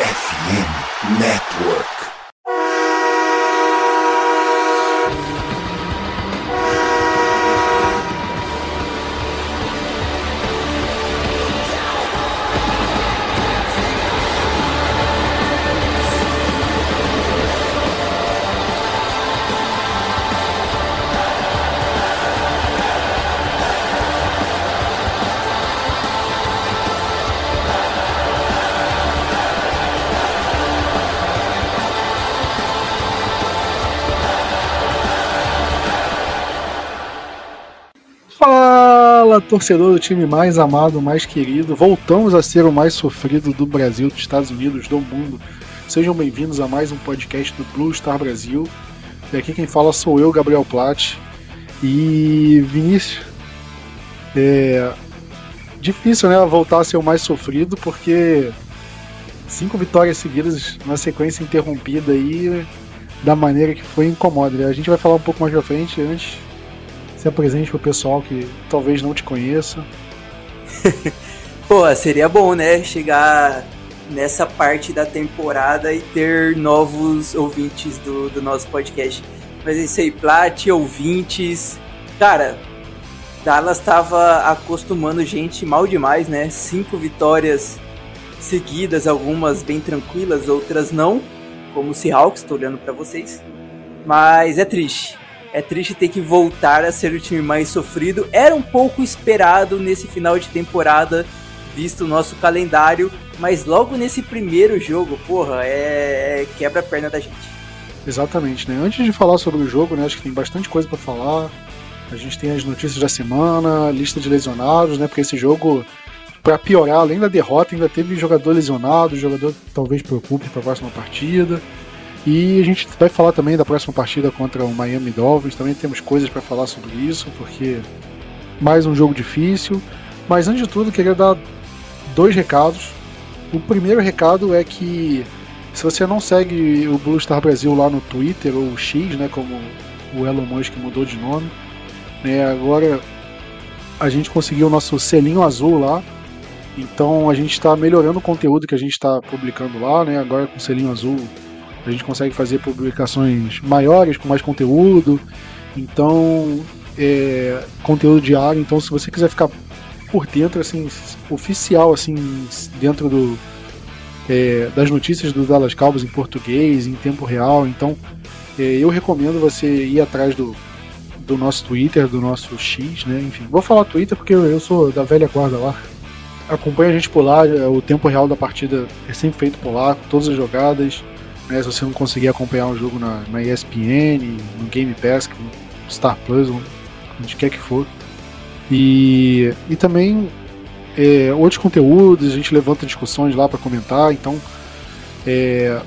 FM Network. Torcedor do time mais amado, mais querido. Voltamos a ser o mais sofrido do Brasil, dos Estados Unidos, do mundo. Sejam bem-vindos a mais um podcast do Blue Star Brasil. E aqui quem fala sou eu, Gabriel Platt. E Vinícius, é difícil, né, voltar a ser o mais sofrido, porque cinco vitórias seguidas na sequência interrompida aí, da maneira que foi incomoda. A gente vai falar um pouco mais pra frente antes se apresente pro pessoal que talvez não te conheça. Pô, seria bom, né? Chegar nessa parte da temporada e ter novos ouvintes do, do nosso podcast. Mas é isso aí, Plat, ouvintes. Cara, Dallas estava acostumando gente mal demais, né? Cinco vitórias seguidas, algumas bem tranquilas, outras não, como o Seahawks, estou olhando para vocês. Mas é triste. É triste ter que voltar a ser o time mais sofrido. Era um pouco esperado nesse final de temporada, visto o nosso calendário, mas logo nesse primeiro jogo, porra, é, é quebra a perna da gente. Exatamente, né? Antes de falar sobre o jogo, né, acho que tem bastante coisa para falar. A gente tem as notícias da semana, lista de lesionados, né? Porque esse jogo, para piorar, além da derrota, ainda teve jogador lesionado, jogador talvez preocupe para a próxima partida. E a gente vai falar também da próxima partida contra o Miami Dolphins. Também temos coisas para falar sobre isso, porque mais um jogo difícil. Mas antes de tudo, queria dar dois recados. O primeiro recado é que se você não segue o Blue Star Brasil lá no Twitter ou X, né, como o Elon Musk mudou de nome, né, agora a gente conseguiu o nosso selinho azul lá. Então a gente está melhorando o conteúdo que a gente está publicando lá, né? Agora com o selinho azul a gente consegue fazer publicações maiores, com mais conteúdo. Então, é, conteúdo diário. Então, se você quiser ficar por dentro, assim, oficial, assim, dentro do, é, das notícias do Dallas Cowboys em português, em tempo real. Então, é, eu recomendo você ir atrás do, do nosso Twitter, do nosso X, né? Enfim, vou falar Twitter porque eu, eu sou da velha guarda lá. Acompanha a gente por lá, é, o tempo real da partida é sempre feito por lá, todas as jogadas. Né, se você não conseguir acompanhar o jogo na, na ESPN, no Game Pass, no Star Plus, onde quer que for. E, e também é, outros conteúdos, a gente levanta discussões lá para comentar, então é,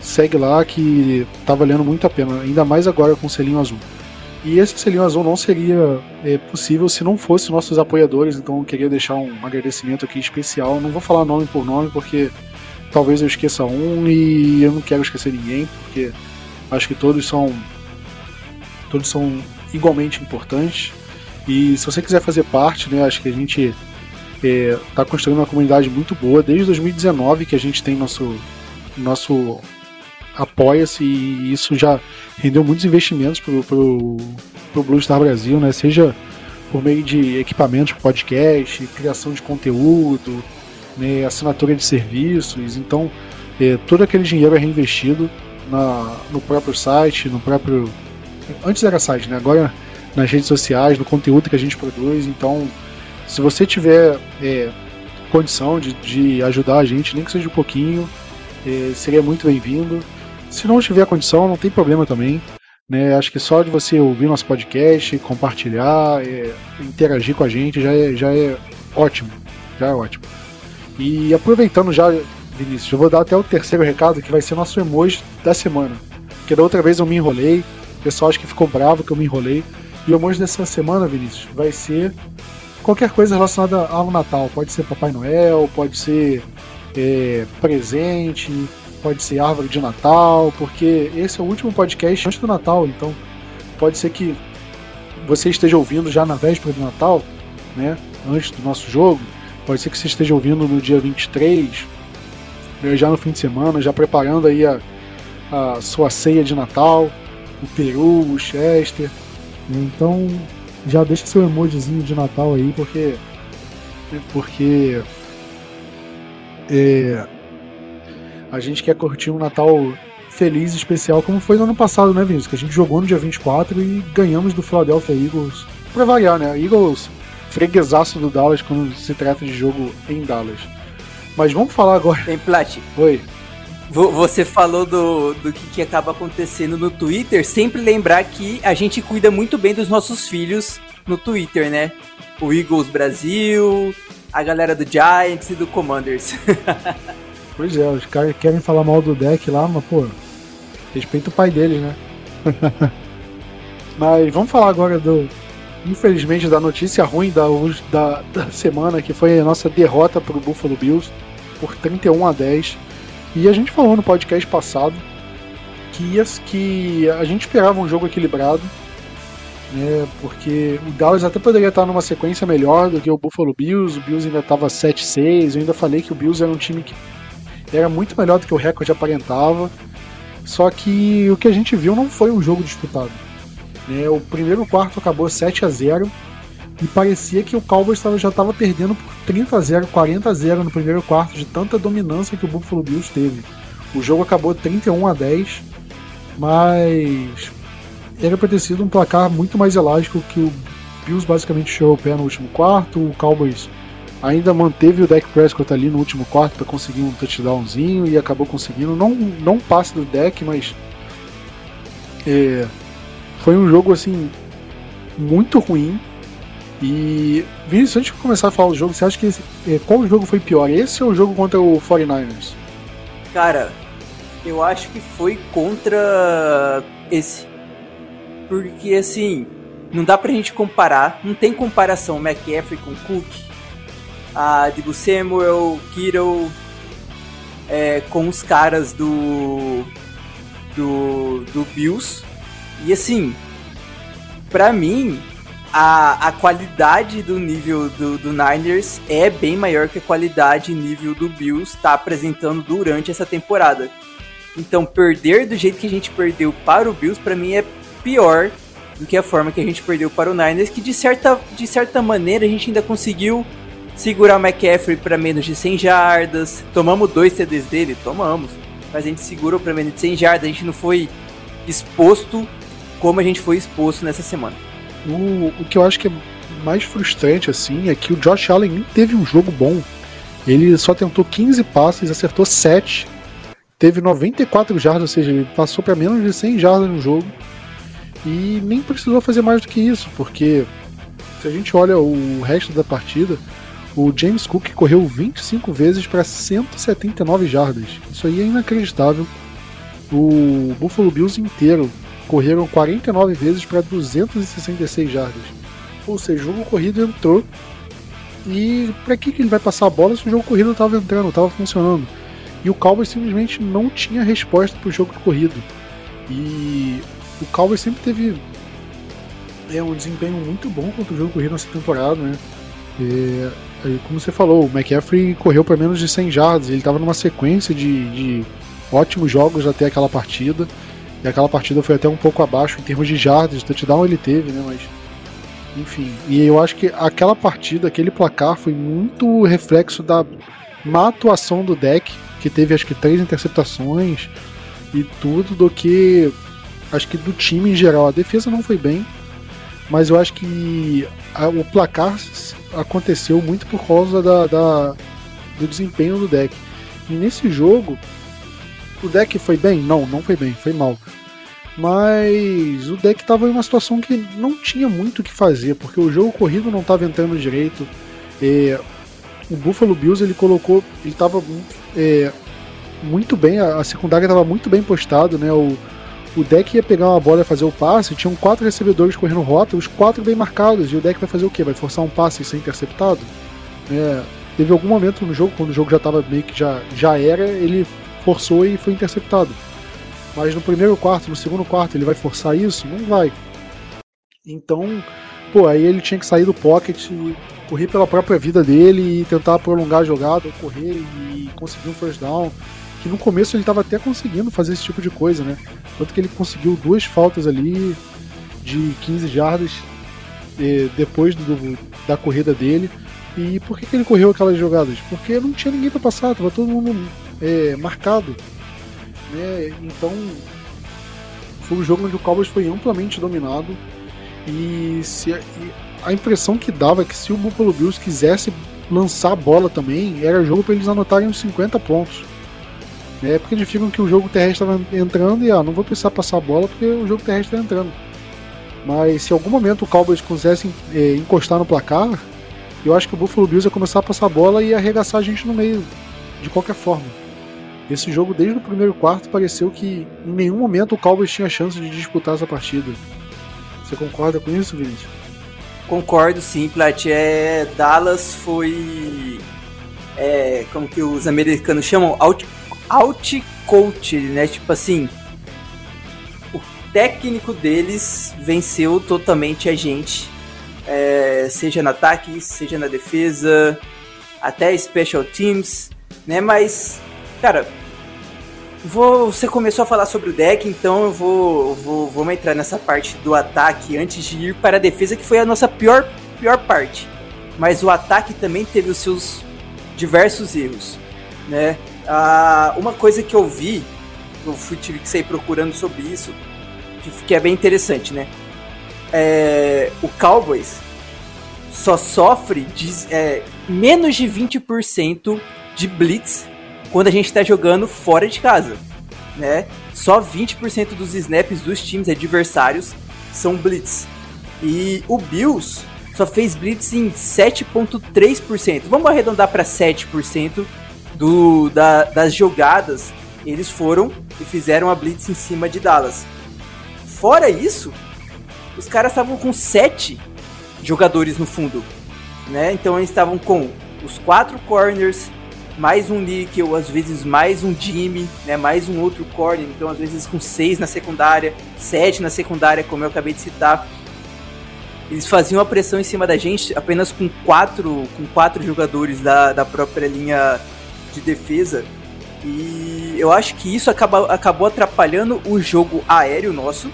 segue lá que tá valendo muito a pena, ainda mais agora com o selinho azul. E esse selinho azul não seria é, possível se não fosse nossos apoiadores, então eu queria deixar um agradecimento aqui especial. Não vou falar nome por nome porque talvez eu esqueça um e eu não quero esquecer ninguém, porque acho que todos são todos são igualmente importantes. E se você quiser fazer parte, né, acho que a gente está é, tá construindo uma comunidade muito boa desde 2019 que a gente tem nosso nosso apoia-se e isso já rendeu muitos investimentos para o Blue Star Brasil, né? Seja por meio de equipamentos podcast, criação de conteúdo, né, assinatura de serviços, então é, todo aquele dinheiro é reinvestido na, no próprio site, no próprio. Antes era site, né? Agora nas redes sociais, no conteúdo que a gente produz. Então, se você tiver é, condição de, de, ajudar a gente, nem que seja um pouquinho, é, seria muito bem-vindo. Se não tiver condição, não tem problema também. Né? Acho que só de você ouvir nosso podcast, compartilhar, é, interagir com a gente já é, já é ótimo. Já é ótimo. E aproveitando já, Vinícius, eu vou dar até o terceiro recado, que vai ser nosso emoji da semana. Porque da outra vez eu me enrolei, o pessoal acho que ficou bravo que eu me enrolei. E o emoji dessa semana, Vinícius, vai ser qualquer coisa relacionada ao Natal. Pode ser Papai Noel, pode ser é, presente, pode ser árvore de Natal, porque esse é o último podcast antes do Natal, então pode ser que você esteja ouvindo já na véspera do Natal, né, antes do nosso jogo, Pode ser que você esteja ouvindo no dia 23, né, já no fim de semana, já preparando aí a, a sua ceia de Natal, o peru, o chester. Então já deixa seu emojizinho de Natal aí, porque porque é, a gente quer curtir um Natal feliz e especial, como foi no ano passado, né, Vinícius? Que a gente jogou no dia 24 e ganhamos do Philadelphia Eagles. Pra variar, né? Eagles freguesaço do Dallas quando se trata de jogo em Dallas. Mas vamos falar agora. Tem Plat. Oi. Você falou do, do que, que acaba acontecendo no Twitter. Sempre lembrar que a gente cuida muito bem dos nossos filhos no Twitter, né? O Eagles Brasil, a galera do Giants e do Commanders. pois é, os caras querem falar mal do deck lá, mas pô, respeita o pai deles, né? mas vamos falar agora do, infelizmente, da notícia ruim da, da, da semana, que foi a nossa derrota para o Buffalo Bills por 31 a 10. E a gente falou no podcast passado que, que a gente esperava um jogo equilibrado, né, porque o Dallas até poderia estar numa sequência melhor do que o Buffalo Bills, o Bills ainda estava 7-6, eu ainda falei que o Bills era um time que era muito melhor do que o recorde aparentava, só que o que a gente viu não foi um jogo disputado. Né? O primeiro quarto acabou 7 a 0 e parecia que o Cowboys já estava perdendo por 30 a 0, 40 a 0 no primeiro quarto de tanta dominância que o Buffalo Bills teve. O jogo acabou 31 a 10, mas era para ter sido um placar muito mais elástico que o Bills basicamente chegou o pé no último quarto, o Cowboys ainda manteve o deck Prescott ali no último quarto para conseguir um touchdownzinho e acabou conseguindo, não, não passe do deck, mas é, foi um jogo assim muito ruim. E Vinícius, antes de começar a falar do jogo, você acha que esse, é, qual jogo foi pior? Esse ou o jogo contra o 49ers? Cara, eu acho que foi contra esse. Porque assim, não dá pra gente comparar, não tem comparação McCaffrey com Cook, a Dibu Samuel, Kittle, é, com os caras do, do, do Bills. E assim, para mim, a, a qualidade do nível do, do Niners é bem maior que a qualidade e nível do Bills está apresentando durante essa temporada. Então, perder do jeito que a gente perdeu para o Bills, para mim, é pior do que a forma que a gente perdeu para o Niners, que de certa, de certa maneira a gente ainda conseguiu segurar o McCaffrey para menos de 100 jardas. Tomamos dois TDs dele? Tomamos. Mas a gente segurou para menos de 100 jardas, a gente não foi exposto como a gente foi exposto nessa semana. O, o que eu acho que é mais frustrante assim é que o Josh Allen teve um jogo bom. Ele só tentou 15 passes, acertou 7, teve 94 jardas, ou seja, ele passou para menos de 100 jardas no jogo. E nem precisou fazer mais do que isso, porque se a gente olha o resto da partida, o James Cook correu 25 vezes para 179 jardas. Isso aí é inacreditável. O Buffalo Bills inteiro correram 49 vezes para 266 jardas. Ou seja, o jogo corrido entrou. E para que, que ele vai passar a bola se o jogo corrido estava entrando, estava funcionando? E o Cowboys simplesmente não tinha resposta para o jogo corrido. E o Cowboys sempre teve é, um desempenho muito bom contra o jogo corrido nessa temporada, né? É, como você falou, o McCaffrey correu para menos de 100 jardas, ele estava numa sequência de, de ótimos jogos até aquela partida. Aquela partida foi até um pouco abaixo em termos de jardas, touchdown ele teve, né? Mas. Enfim. E eu acho que aquela partida, aquele placar, foi muito reflexo da má atuação do deck, que teve acho que três interceptações e tudo, do que. Acho que do time em geral. A defesa não foi bem, mas eu acho que a, o placar aconteceu muito por causa da, da, do desempenho do deck. E nesse jogo, o deck foi bem? Não, não foi bem, foi mal. Mas o deck estava em uma situação que não tinha muito o que fazer, porque o jogo corrido não estava entrando direito. É, o Buffalo Bills ele colocou, ele estava é, muito bem, a, secundária estava muito bem postado, né? O, o deck ia pegar uma bola e fazer o passe, tinham quatro recebedores correndo rota, os quatro bem marcados, e o deck vai fazer o quê? Vai forçar um passe e ser interceptado? É, teve algum momento no jogo, quando o jogo já estava meio que já, já era, ele forçou e foi interceptado. Mas no primeiro quarto, no segundo quarto, ele vai forçar isso? Não vai. Então, pô, aí ele tinha que sair do pocket, correr pela própria vida dele e tentar prolongar a jogada, correr e conseguir um first down. Que no começo ele estava até conseguindo fazer esse tipo de coisa, né? Tanto que ele conseguiu duas faltas ali de 15 jardas depois do, da corrida dele. E por que, que ele correu aquelas jogadas? Porque não tinha ninguém para passar, tava todo mundo é, marcado. Né? Então foi um jogo onde o Cowboys foi amplamente dominado. E, se, e a impressão que dava é que se o Buffalo Bills quisesse lançar a bola também, era jogo para eles anotarem uns 50 pontos. É porque eles ficam que o jogo terrestre estava entrando e ah, não vou precisar passar a bola porque o jogo terrestre está entrando. Mas se em algum momento o Cowboys quisesse é, encostar no placar, eu acho que o Buffalo Bills ia começar a passar a bola e arregaçar a gente no meio, de qualquer forma. Esse jogo, desde o primeiro quarto, pareceu que em nenhum momento o Cowboys tinha chance de disputar essa partida. Você concorda com isso, Vinícius? Concordo sim, Plat. É, Dallas foi. É, como que os americanos chamam? Out, out coach, né? Tipo assim, técnico deles venceu totalmente a gente. É, seja no ataque, seja na defesa, até special teams, né? Mas, cara, vou, você começou a falar sobre o deck, então eu vou, vou vamos entrar nessa parte do ataque antes de ir para a defesa, que foi a nossa pior, pior parte. Mas o ataque também teve os seus diversos erros, né? Ah, uma coisa que eu vi, eu fui, tive que sair procurando sobre isso, que, que é bem interessante, né? É, o Cowboys só sofre de, é, menos de 20% de blitz quando a gente está jogando fora de casa, né? Só 20% dos snaps dos times adversários são blitz. E o Bills só fez blitz em 7.3%. Vamos arredondar para 7% do, da, das jogadas. Eles foram e fizeram a blitz em cima de Dallas. Fora isso, os caras estavam com sete jogadores no fundo, né? Então eles estavam com os quatro corners, mais um níquel, às vezes mais um Jimmy, né? Mais um outro corner, então às vezes com seis na secundária, sete na secundária, como eu acabei de citar. Eles faziam a pressão em cima da gente apenas com quatro, com quatro jogadores da, da própria linha de defesa. E eu acho que isso acaba, acabou atrapalhando o jogo aéreo nosso,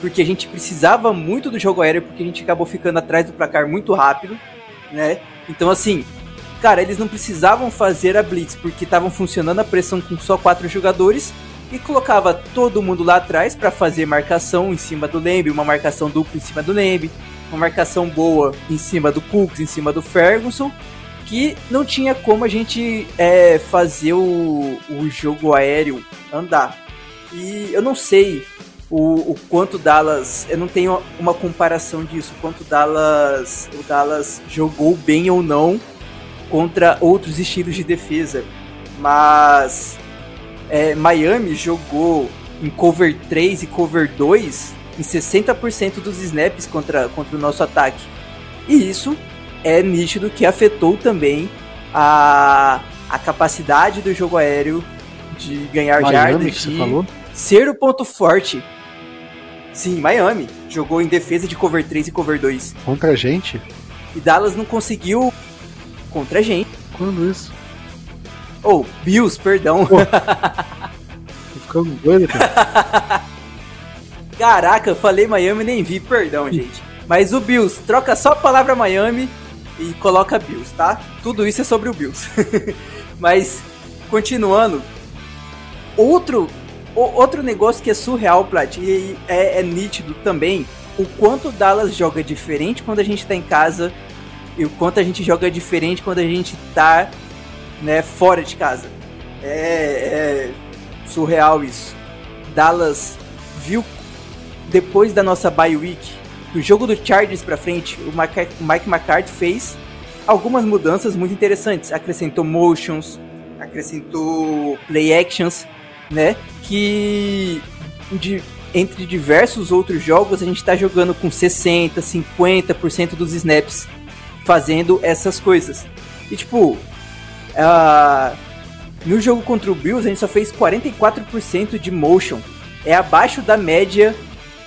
porque a gente precisava muito do jogo aéreo, porque a gente acabou ficando atrás do placar muito rápido, né? Então, assim, cara, eles não precisavam fazer a blitz, porque estavam funcionando a pressão com só quatro jogadores, e colocava todo mundo lá atrás para fazer marcação em cima do Lembe, uma marcação dupla em cima do Lembe, uma marcação boa em cima do Cooks, em cima do Ferguson, que não tinha como a gente é, fazer o, o jogo aéreo andar. E eu não sei o, o quanto Dallas, eu não tenho uma comparação disso, quanto Dallas, o Dallas jogou bem ou não contra outros estilos de defesa, mas é, Miami jogou em cover 3 e cover 2 em 60% dos snaps contra, contra o nosso ataque. E isso é nítido que afetou também a, a capacidade do jogo aéreo de ganhar Miami, jardas, de ser o ponto forte Sim, Miami. Jogou em defesa de cover 3 e cover 2. Contra a gente? E Dallas não conseguiu contra a gente. Quando isso? Oh, Bills, perdão. Pô, tô ficando doido, cara. Caraca, falei Miami nem vi, perdão, gente. Mas o Bills, troca só a palavra Miami e coloca Bills, tá? Tudo isso é sobre o Bills. Mas, continuando, outro outro negócio que é surreal, Plat, e é, é, nítido também, o quanto o Dallas joga diferente quando a gente tá em casa e o quanto a gente joga diferente quando a gente tá né, fora de casa. É, é surreal isso. Dallas viu depois da nossa bye week, do jogo do Chargers para frente, o Mike McCarthy fez algumas mudanças muito interessantes. Acrescentou motions, acrescentou play actions né? Que de, entre diversos outros jogos a gente está jogando com 60, 50% dos snaps fazendo essas coisas. E tipo, uh, no jogo contra o Bills a gente só fez 44% de motion. É abaixo da média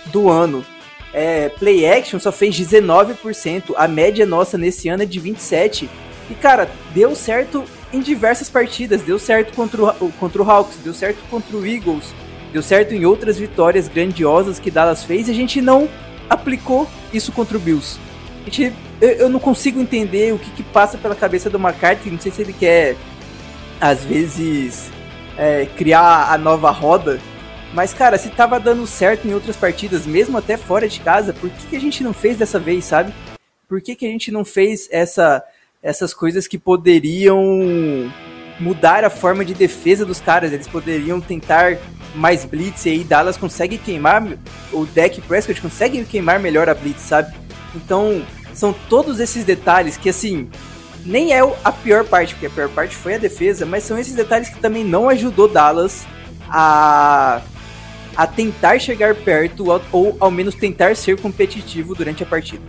do ano. é, play action só fez 19%. A média nossa nesse ano é de 27%. E, cara, deu certo em diversas partidas. Deu certo contra o, contra o Hawks, deu certo contra o Eagles, deu certo em outras vitórias grandiosas que Dallas fez e a gente não aplicou isso contra o Bills. A gente, eu, eu não consigo entender o que, que passa pela cabeça do McCarthy. Não sei se ele quer, às vezes, é, criar a nova roda mas, cara, se tava dando certo em outras partidas, mesmo até fora de casa, por que, que a gente não fez dessa vez, sabe? Por que, que a gente não fez essa, essas coisas que poderiam mudar a forma de defesa dos caras? Eles poderiam tentar mais blitz e aí Dallas consegue queimar, o deck Prescott consegue queimar melhor a blitz, sabe? Então, são todos esses detalhes que, assim, nem é a pior parte, porque a pior parte foi a defesa, mas são esses detalhes que também não ajudou Dallas a a tentar chegar perto ou ao menos tentar ser competitivo durante a partida.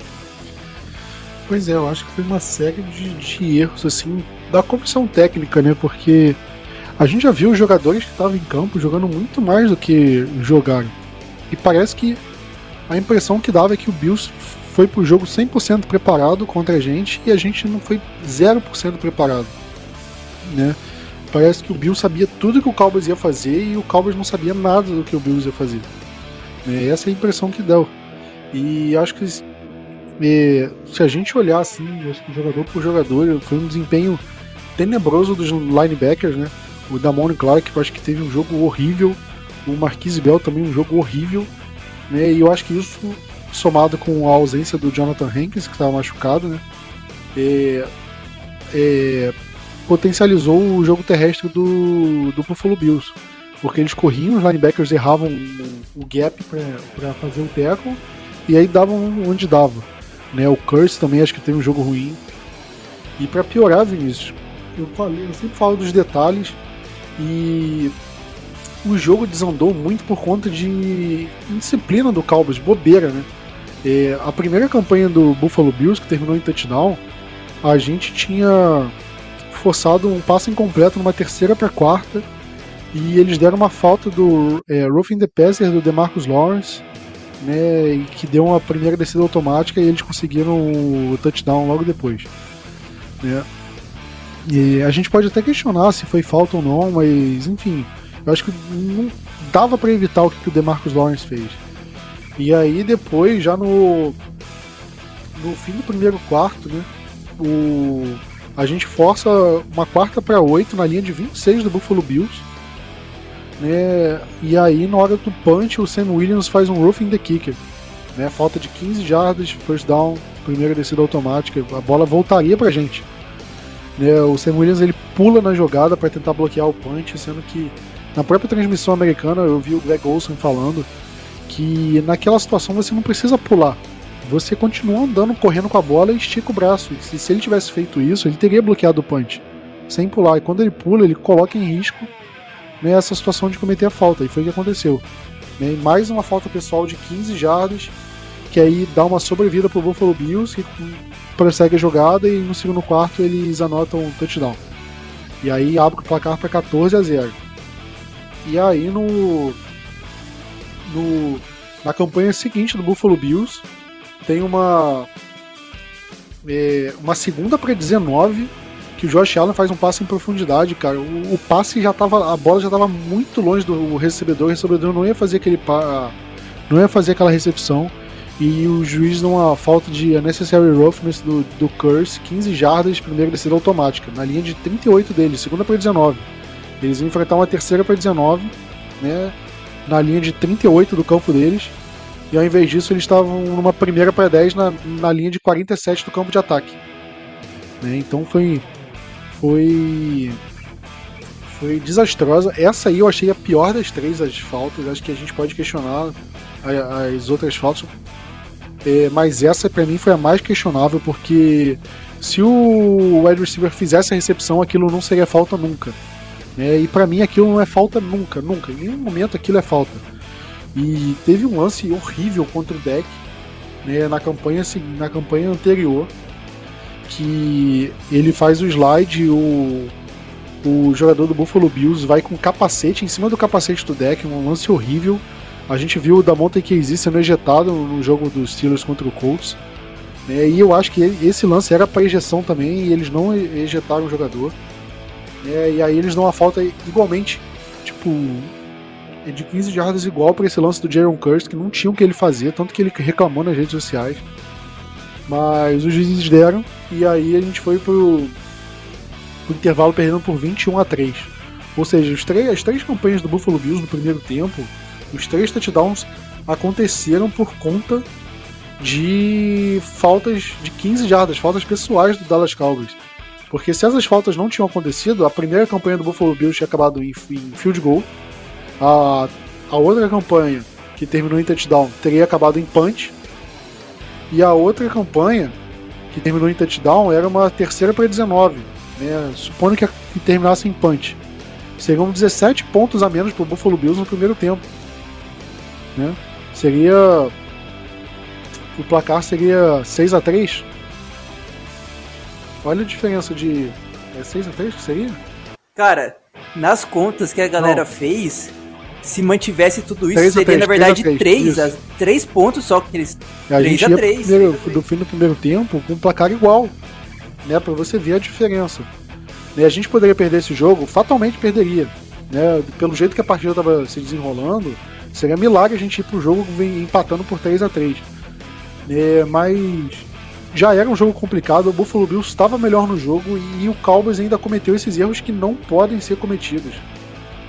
Pois é, eu acho que foi uma série de, de erros assim da comissão técnica, né? Porque a gente já viu os jogadores que estavam em campo jogando muito mais do que jogaram. E parece que a impressão que dava é que o Bills foi pro jogo 100% preparado contra a gente e a gente não foi 0% preparado, né? Parece que o Bill sabia tudo que o Cowboys ia fazer e o Cowboys não sabia nada do que o Bills ia fazer. É, essa é a impressão que deu. E acho que é, se a gente olhar assim, jogador por jogador, foi um desempenho tenebroso dos linebackers, né? O Damone Clark, eu acho que teve um jogo horrível. O Marquise Bell também um jogo horrível. Né? E eu acho que isso, somado com a ausência do Jonathan Hankins, que estava machucado, né? É, é, potencializou o jogo terrestre do, do Buffalo Bills. Porque eles corriam, os linebackers erravam o, gap para fazer o tackle e aí davam onde dava. Né? O Curse também acho que teve um jogo ruim. E para piorar, Vinícius, eu, falei, eu sempre falo dos detalhes e o jogo desandou muito por conta de indisciplina do Cowboys, bobeira, né? É, a primeira campanha do Buffalo Bills, que terminou em touchdown, a gente tinha forçado um passo incompleto numa terceira para quarta e eles deram uma falta do é, Roughing the Passer do DeMarcus Lawrence, né, e que deu uma primeira descida automática e eles conseguiram o touchdown logo depois. Né. E a gente pode até questionar se foi falta ou não, mas enfim, eu acho que não dava para evitar o que o DeMarcus Lawrence fez. E aí depois, já no no fim do primeiro quarto, né, o a gente força uma quarta para oito na linha de 26 do Buffalo Bills. Né? E aí, na hora do punch, o Sam Williams faz um roofing the kicker. Né? Falta de 15 jardas, first down, primeira descida automática. A bola voltaria pra gente. Né? O Sam Williams ele pula na jogada para tentar bloquear o punch, sendo que na própria transmissão americana eu vi o Greg Olson falando que naquela situação você não precisa pular você continua andando, correndo com a bola e estica o braço. E se ele tivesse feito isso, ele teria bloqueado o punch, sem pular. E quando ele pula, ele coloca em risco né, essa situação de cometer a falta. E foi o que aconteceu. Né, mais uma falta pessoal de 15 jardas, que aí dá uma sobrevida pro Buffalo Bills, que prossegue a jogada e no segundo quarto eles anotam um touchdown. E aí abre o placar para 14 a 0. E aí no, no na campanha seguinte do Buffalo Bills, tem uma é, uma segunda para 19 que o Josh Allen faz um passe em profundidade, cara. O, o, passe já tava, a bola já tava muito longe do recebedor, o recebedor não ia fazer aquele pa, não ia fazer aquela recepção. E o juiz numa falta de unnecessary roughness do, do Curse, 15 jardas, primeira descida automática, na linha de 38 deles, segunda para 19. Eles iam enfrentar uma terceira para 19, né, na linha de 38 do campo deles. E ao invés disso, eles estavam numa primeira para 10 na, na linha de 47 do campo de ataque. Né? Então foi. Foi. Foi desastrosa. Essa aí eu achei a pior das três as faltas. Acho que a gente pode questionar as outras faltas. É, mas essa para mim foi a mais questionável porque se o wide receiver fizesse a recepção, aquilo não seria falta nunca. Né? E para mim aquilo não é falta nunca, nunca. Em nenhum momento aquilo é falta. E teve um lance horrível contra o deck né, na, campanha, na campanha anterior, que ele faz o slide e o, o jogador do Buffalo Bills vai com capacete em cima do capacete do deck, um lance horrível. A gente viu o Damonte Casey sendo ejetado no jogo dos Steelers contra o Colts. Né, e eu acho que esse lance era para ejeção também e eles não ejetaram o jogador. Né, e aí eles dão uma falta igualmente, tipo, de 15 jardas igual para esse lance do Jaron Curse, que não tinha o que ele fazer, tanto que ele reclamou nas redes sociais. Mas os juízes deram, e aí a gente foi pro, pro intervalo perdendo por 21 a 3. Ou seja, os três, as três campanhas do Buffalo Bills no primeiro tempo, os três touchdowns aconteceram por conta de faltas de 15 jardas, faltas pessoais do Dallas Cowboys. Porque se essas faltas não tinham acontecido, a primeira campanha do Buffalo Bills tinha acabado em, em field goal, a, a outra campanha que terminou em touchdown teria acabado em punch, e a outra campanha, que terminou em touchdown, era uma terceira para 19, né? supondo que, que terminasse em punch. Seriam 17 pontos a menos para o Buffalo Bills no primeiro tempo. Né? Seria. O placar seria 6 a 3 Olha a diferença de. É 6 a 3 que seria? Cara, nas contas que a galera Não. fez, se mantivesse tudo isso, seria 3, na verdade 3, 3, 3, 3 pontos só que eles. A 3 a 3. Primeiro, do fim do primeiro tempo com um placar igual. Né, para você ver a diferença. E a gente poderia perder esse jogo, fatalmente perderia. Né, pelo jeito que a partida estava se desenrolando, seria milagre a gente ir pro jogo empatando por 3 a 3 é, Mas já era um jogo complicado, o Buffalo Bills estava melhor no jogo e o Cowboys ainda cometeu esses erros que não podem ser cometidos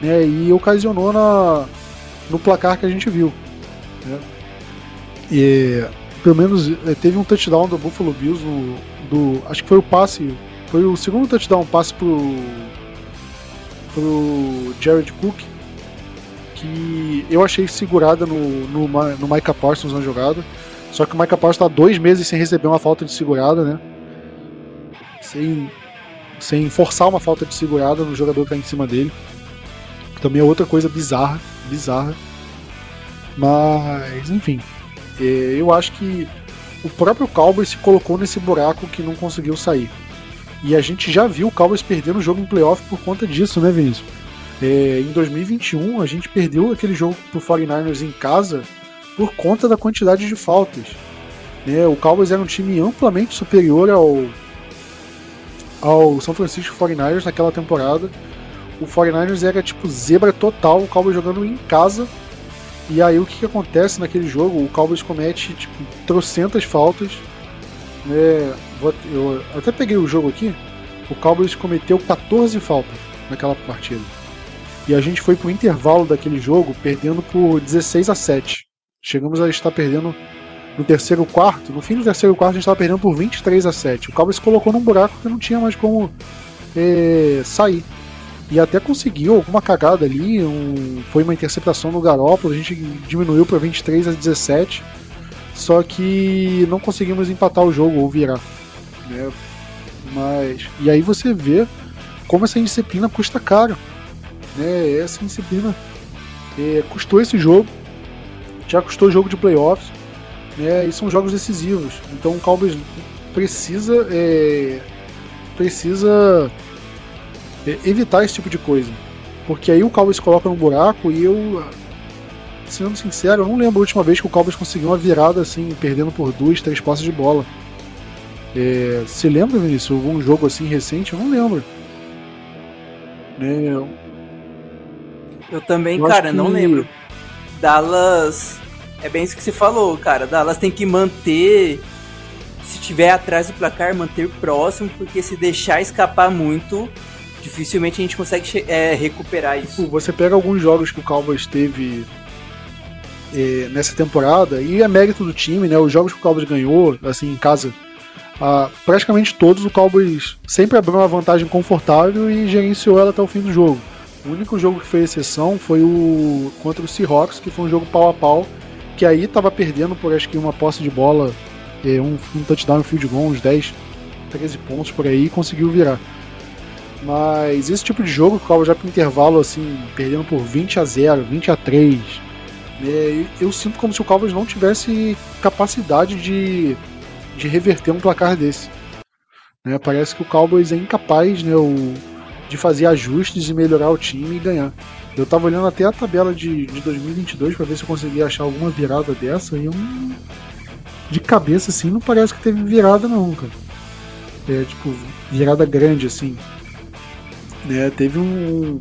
né, e ocasionou na, no placar que a gente viu. Né. E pelo menos é, teve um touchdown do Buffalo Bills no, do, acho que foi o passe, foi o segundo touchdown, passe pro pro Jared Cook que eu achei segurada no, no, no Micah Parsons na jogada. Só que o Micah Parsons está dois meses sem receber uma falta de segurada, né? Sem, sem forçar uma falta de segurada no jogador que tá em cima dele. Também é outra coisa bizarra, bizarra. Mas, enfim. É, eu acho que o próprio Cowboys se colocou nesse buraco que não conseguiu sair. E a gente já viu o Cowboys perdendo o jogo em playoff por conta disso, né, Vinícius? É, em 2021, a gente perdeu aquele jogo pro 49ers em casa por conta da quantidade de faltas. É, o Cowboys era um time amplamente superior ao, ao São Francisco 49ers naquela temporada o 49ers era tipo zebra total, o Cowboys jogando em casa. E aí o que, que acontece naquele jogo? O Cowboys comete tipo trocentas faltas. É, eu até peguei o jogo aqui. O Cowboys cometeu 14 faltas naquela partida. E a gente foi pro intervalo daquele jogo perdendo por 16 a 7. Chegamos a estar perdendo no terceiro quarto. No fim do terceiro quarto a gente estava perdendo por 23 a 7. O Cowboys colocou num buraco que não tinha mais como é, sair e até conseguiu alguma cagada ali, um, foi uma interceptação no Garópolo, a gente diminuiu para 23 a 17, só que não conseguimos empatar o jogo ou virar. Né? Mas e aí você vê como essa disciplina custa caro, né? Essa disciplina é, custou esse jogo, já custou jogo de playoffs, né? E são jogos decisivos. Então o Cowboys precisa é, precisa é, evitar esse tipo de coisa. Porque aí o Cowboys se coloca num buraco e eu, sendo sincero, eu não lembro a última vez que o Cowboys conseguiu uma virada assim, perdendo por duas, três passes de bola. É, você lembra, Vinícius, algum jogo assim recente? Eu não lembro. É, eu também, eu cara, que... não lembro. Dallas. É bem isso que você falou, cara. Dallas tem que manter. Se tiver atrás do placar, manter próximo, porque se deixar escapar muito, dificilmente a gente consegue é, recuperar isso. Você pega alguns jogos que o Cowboys teve é, nessa temporada e é mérito do time, né? Os jogos que o Cowboys ganhou, assim, em casa, ah, praticamente todos o Cowboys sempre abriu uma vantagem confortável e gerenciou ela até o fim do jogo. O único jogo que foi exceção foi o contra o Seahawks, que foi um jogo pau a pau, que aí tava perdendo por acho que uma posse de bola, é, um, um touchdown, um field goal, uns 10, 13 pontos por aí e conseguiu virar. Mas esse tipo de jogo, Cowboys já pro intervalo, assim, perdendo por 20 a 0, 20 a 3, né, eu sinto como se o Cowboys não tivesse capacidade de, de reverter um placar desse. Né, parece que o Cowboys é incapaz né, o, de fazer ajustes e melhorar o time e ganhar. Eu tava olhando até a tabela de, de 2022 para ver se eu conseguia achar alguma virada dessa e eu de cabeça assim não parece que teve virada não, cara. É tipo virada grande assim. É, teve um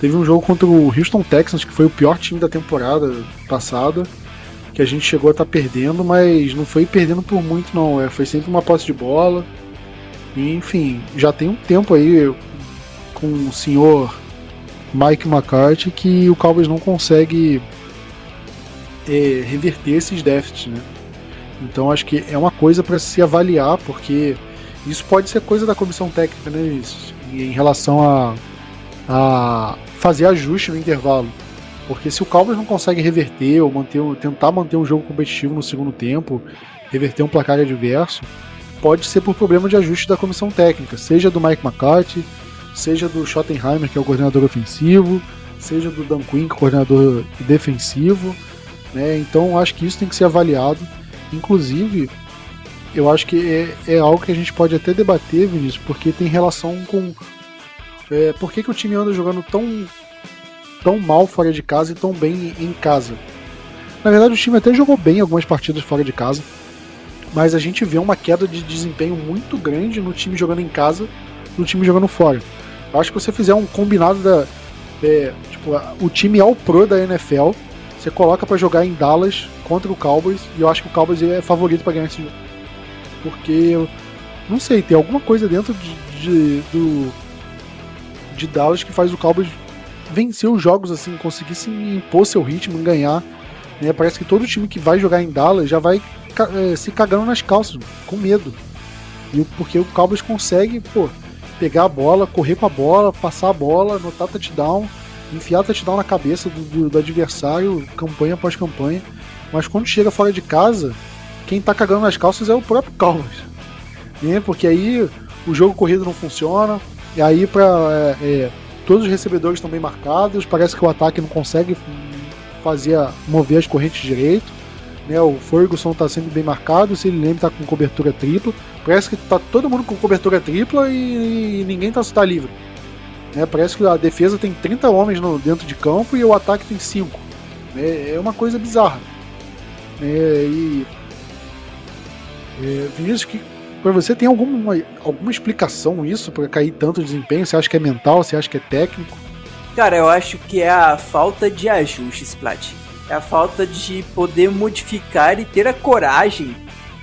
teve um jogo contra o Houston Texans que foi o pior time da temporada passada que a gente chegou a estar tá perdendo, mas não foi perdendo por muito não, é, foi sempre uma posse de bola. E, enfim, já tem um tempo aí com o senhor Mike McCarthy que o Cowboys não consegue é, reverter esses déficits, né? Então acho que é uma coisa para se avaliar, porque isso pode ser coisa da comissão técnica, né? Isso, em relação a, a fazer ajuste no intervalo. Porque se o Cowboys não consegue reverter ou manter, tentar manter um jogo competitivo no segundo tempo, reverter um placar adverso, pode ser por problema de ajuste da comissão técnica, seja do Mike McCarthy, seja do Schottenheimer, que é o coordenador ofensivo, seja do Dan Quinn, que é o coordenador defensivo. Né? Então acho que isso tem que ser avaliado. Inclusive, eu acho que é, é algo que a gente pode até debater, Vinícius, porque tem relação com é, por que, que o time anda jogando tão, tão mal fora de casa e tão bem em casa. Na verdade, o time até jogou bem algumas partidas fora de casa, mas a gente vê uma queda de desempenho muito grande no time jogando em casa, no time jogando fora. Eu acho que você fizer um combinado da. É, tipo, o time ao pro da NFL, você coloca para jogar em Dallas contra o Cowboys, e eu acho que o Cowboys é favorito para ganhar esse jogo. Porque, não sei, tem alguma coisa dentro de, de, do, de Dallas que faz o Cowboys vencer os jogos, assim, conseguir se impor seu ritmo, ganhar. Né? Parece que todo time que vai jogar em Dallas já vai é, se cagando nas calças, com medo. E porque o Cowboys consegue, pô, pegar a bola, correr com a bola, passar a bola, anotar touchdown, enfiar touchdown na cabeça do, do, do adversário, campanha após campanha. Mas quando chega fora de casa, quem tá cagando nas calças é o próprio Cowboys. Né? Porque aí o jogo corrido não funciona, e aí para é, é, todos os recebedores estão bem marcados, parece que o ataque não consegue fazer mover as correntes direito. Né, o Ferguson está sendo bem marcado, se ele lembra está com cobertura tripla. Parece que tá todo mundo com cobertura tripla e, e ninguém tá, tá livre. Né, parece que a defesa tem 30 homens no, dentro de campo e o ataque tem 5. Né, é uma coisa bizarra. Né, e, é, Vinícius, que para você tem alguma, alguma explicação isso para cair tanto desempenho? Você acha que é mental? Você acha que é técnico? Cara, eu acho que é a falta de ajustes, Plat é a falta de poder modificar e ter a coragem.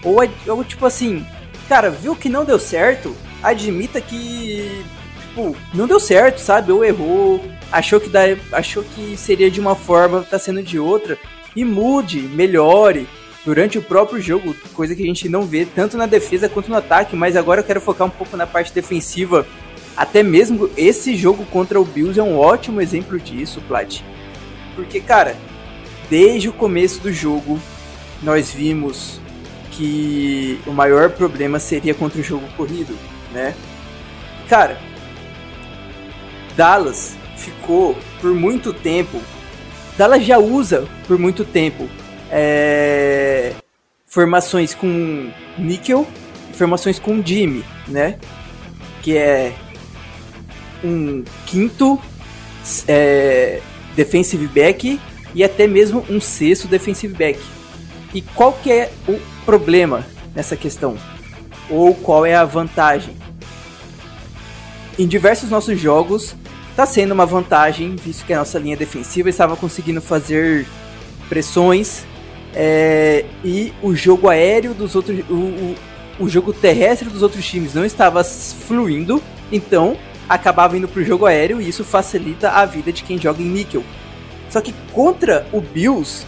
Ou, ou tipo assim, cara, viu que não deu certo? Admita que, tipo, não deu certo, sabe? Ou errou, achou que, dá, achou que seria de uma forma, tá sendo de outra. E mude, melhore durante o próprio jogo, coisa que a gente não vê tanto na defesa quanto no ataque, mas agora eu quero focar um pouco na parte defensiva. Até mesmo esse jogo contra o Bills é um ótimo exemplo disso, Plat. Porque, cara, desde o começo do jogo, nós vimos que o maior problema seria contra o jogo corrido, né? Cara, Dallas ficou por muito tempo. Dallas já usa por muito tempo é, formações com níquel, formações com Jimmy, né? Que é um quinto é, defensive back e até mesmo um sexto defensive back. E qual que é o problema nessa questão? Ou qual é a vantagem? Em diversos nossos jogos está sendo uma vantagem, visto que a nossa linha defensiva estava conseguindo fazer pressões é, e o jogo aéreo dos outros, o, o, o jogo terrestre dos outros times não estava fluindo, então acabava indo para o jogo aéreo e isso facilita a vida de quem joga em níquel. Só que contra o Bills,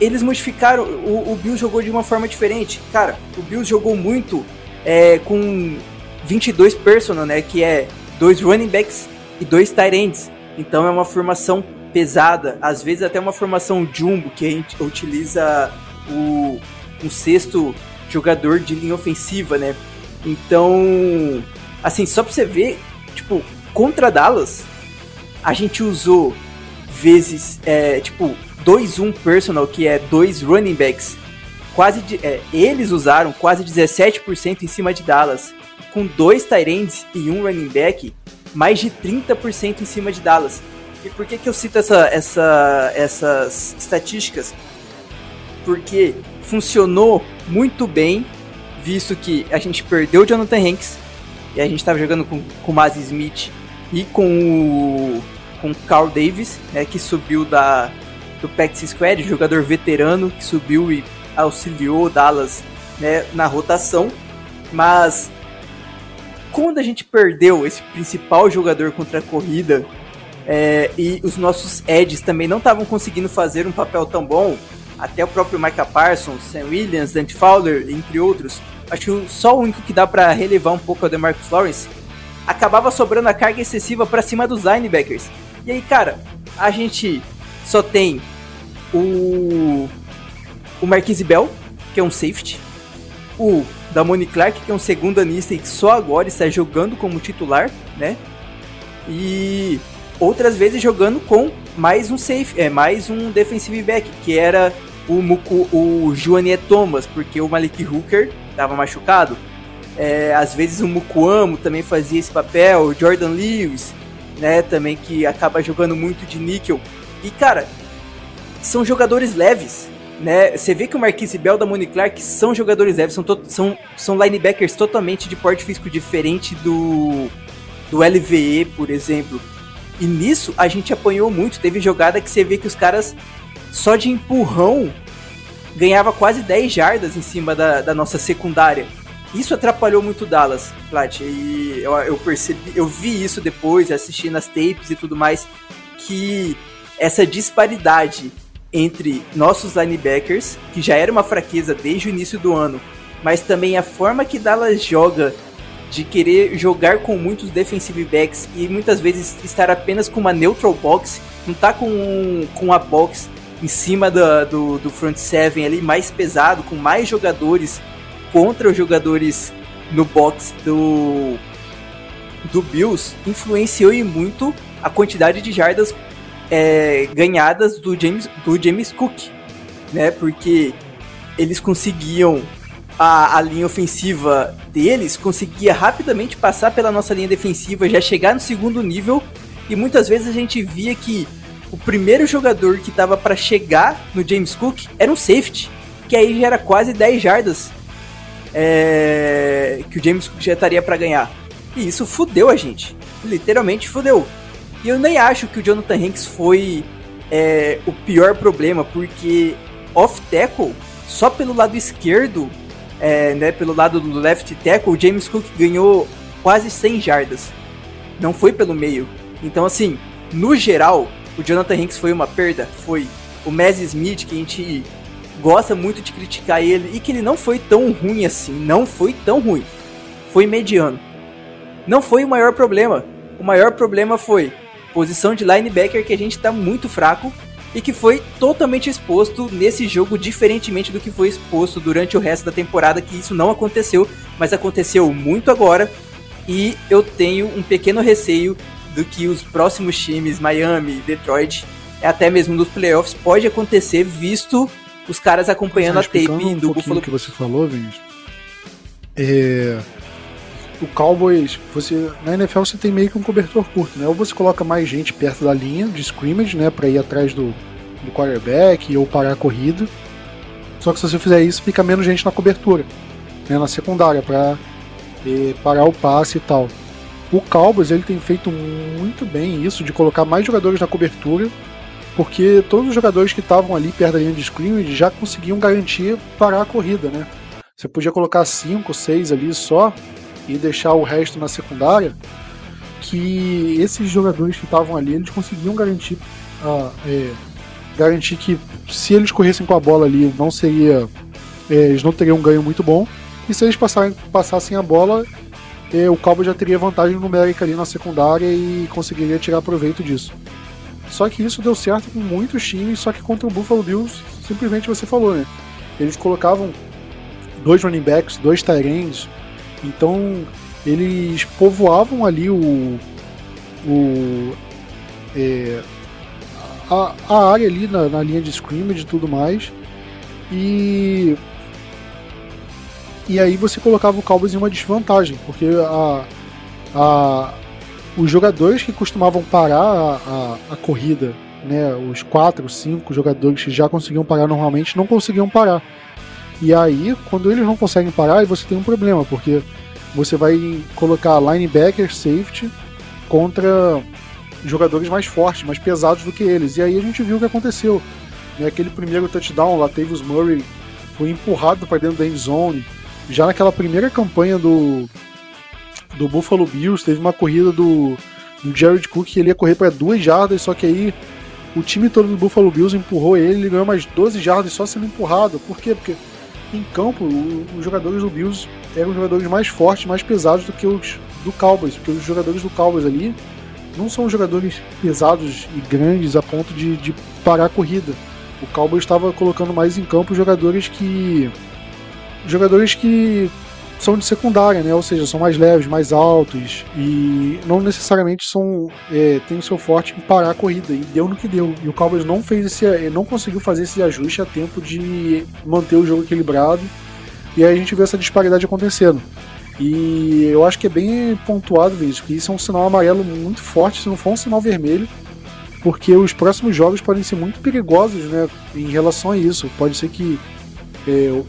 eles modificaram. O, o Bills jogou de uma forma diferente. Cara, o Bills jogou muito é, com 22 personal, né? Que é dois running backs e dois tight ends. Então é uma formação pesada, às vezes até uma formação jumbo, que a gente utiliza o, um sexto jogador de linha ofensiva, né? Então, assim, só pra você ver, tipo, contra Dallas, a gente usou vezes, é, tipo, 2-1 personal, que é dois running backs, quase de, é, eles usaram quase 17% em cima de Dallas, com dois tight ends e um running back, mais de 30% em cima de Dallas. E por que, que eu cito essa, essa, essas estatísticas? Porque funcionou muito bem, visto que a gente perdeu o Jonathan Hanks, e a gente estava jogando com, com o Maz Smith e com o, com o Carl Davis, né, que subiu da, do Practice Squad, jogador veterano que subiu e auxiliou Dallas né, na rotação. Mas quando a gente perdeu esse principal jogador contra a corrida é, e os nossos edges também não estavam conseguindo fazer um papel tão bom, até o próprio Micah Parsons, Sam Williams, Dante Fowler, entre outros, acho que só o único que dá para relevar um pouco é o DeMarcus Lawrence, acabava sobrando a carga excessiva para cima dos linebackers. E aí, cara, a gente só tem o o Marquise Bell, que é um safety, o da Moni Clark, que é um segundo anista e que só agora está jogando como titular, né? E outras vezes jogando com mais um safe, é mais um defensive back, que era o Muku, o Joanier Thomas, porque o Malik Hooker estava machucado. É, às vezes o Mukuamo também fazia esse papel, o Jordan Lewis, né, também que acaba jogando muito de níquel. E cara, são jogadores leves, né? Você vê que o Marquise Bell da Moni Clark são jogadores leves, são, são, são linebackers totalmente de porte físico diferente do, do LVE, por exemplo. E nisso a gente apanhou muito. Teve jogada que você vê que os caras só de empurrão ganhava quase 10 jardas em cima da, da nossa secundária. Isso atrapalhou muito Dallas, Plat. E eu, eu percebi, eu vi isso depois, assistindo as tapes e tudo mais, que essa disparidade entre nossos linebackers, que já era uma fraqueza desde o início do ano, mas também a forma que Dallas joga de querer jogar com muitos defensive backs e muitas vezes estar apenas com uma neutral box, não tá com, com a box em cima do, do, do front seven ali mais pesado, com mais jogadores contra os jogadores no box do, do Bills, influenciou e muito a quantidade de jardas é, ganhadas do James, do James Cook, né? Porque eles conseguiam a, a, linha ofensiva deles conseguia rapidamente passar pela nossa linha defensiva, já chegar no segundo nível e muitas vezes a gente via que o primeiro jogador que estava para chegar no James Cook era um safety, que aí já era quase 10 jardas é, que o James Cook já estaria para ganhar. E isso fudeu a gente, literalmente fudeu. E eu nem acho que o Jonathan Hanks foi é, o pior problema, porque off tackle, só pelo lado esquerdo, é, né, pelo lado do left tackle, o James Cook ganhou quase 100 jardas. Não foi pelo meio. Então, assim, no geral, o Jonathan Hanks foi uma perda. Foi o Maz Smith, que a gente gosta muito de criticar ele, e que ele não foi tão ruim assim. Não foi tão ruim. Foi mediano. Não foi o maior problema. O maior problema foi posição de linebacker que a gente está muito fraco e que foi totalmente exposto nesse jogo, diferentemente do que foi exposto durante o resto da temporada, que isso não aconteceu, mas aconteceu muito agora. E eu tenho um pequeno receio do que os próximos times, Miami, Detroit, até mesmo nos playoffs, pode acontecer, visto os caras acompanhando a tape um do Buffalo. que você falou, Vinícius. É, o Cowboys, você na NFL você tem meio que um cobertor curto, né? Ou você coloca mais gente perto da linha de scrimmage, né, para ir atrás do, do quarterback ou parar a corrida. Só que se você fizer isso, fica menos gente na cobertura, né, na secundária para eh, parar o passe e tal. O Cowboys ele tem feito muito bem isso de colocar mais jogadores na cobertura, porque todos os jogadores que estavam ali perto da linha de scrimmage já conseguiam garantir parar a corrida, né? Você podia colocar cinco, seis ali só e deixar o resto na secundária, que esses jogadores que estavam ali, eles conseguiam garantir, ah, é, garantir que se eles corressem com a bola ali, não seria, é, eles não teriam um ganho muito bom, e se eles passarem, passassem a bola, é, o Cabo já teria vantagem numérica ali na secundária e conseguiria tirar proveito disso. Só que isso deu certo com muitos times, só que contra o Buffalo Bills, simplesmente você falou, né? Eles colocavam dois running backs, dois tight ends, então eles povoavam ali o, o é, a, a, área ali na, na, linha de scrimmage e tudo mais. E e aí você colocava o Cowboys em uma desvantagem, porque a, a, os jogadores que costumavam parar a, a, a corrida, né, os quatro, cinco jogadores que já conseguiam parar normalmente, não conseguiam parar. E aí, quando eles não conseguem parar, você tem um problema, porque você vai colocar linebacker, safety contra jogadores mais fortes, mais pesados do que eles. E aí a gente viu o que aconteceu. Né? Aquele primeiro touchdown, Latavius Murray foi empurrado para dentro da end zone. Já naquela primeira campanha do, do Buffalo Bills, teve uma corrida do, do Jared Cook que ele ia correr para duas jardas, só que aí o time todo do Buffalo Bills empurrou ele, ele ganhou mais 12 jardas só sendo empurrado. Por quê? Porque em campo os jogadores do Bills eram jogadores mais fortes, mais pesados do que os do Cowboys, porque os jogadores do Cowboys ali não são jogadores pesados e grandes a ponto de, de parar a corrida. O Cowboys estava colocando mais em campo jogadores que jogadores que são de secundária, né? Ou seja, são mais leves, mais altos e não necessariamente são é, tem o seu forte em parar a corrida. E deu no que deu. E o Cowboys não fez esse, não conseguiu fazer esse ajuste a tempo de manter o jogo equilibrado. E aí a gente vê essa disparidade acontecendo. E eu acho que é bem pontuado isso, que isso é um sinal amarelo muito forte, se não for um sinal vermelho, porque os próximos jogos podem ser muito perigosos, né, em relação a isso. Pode ser que é,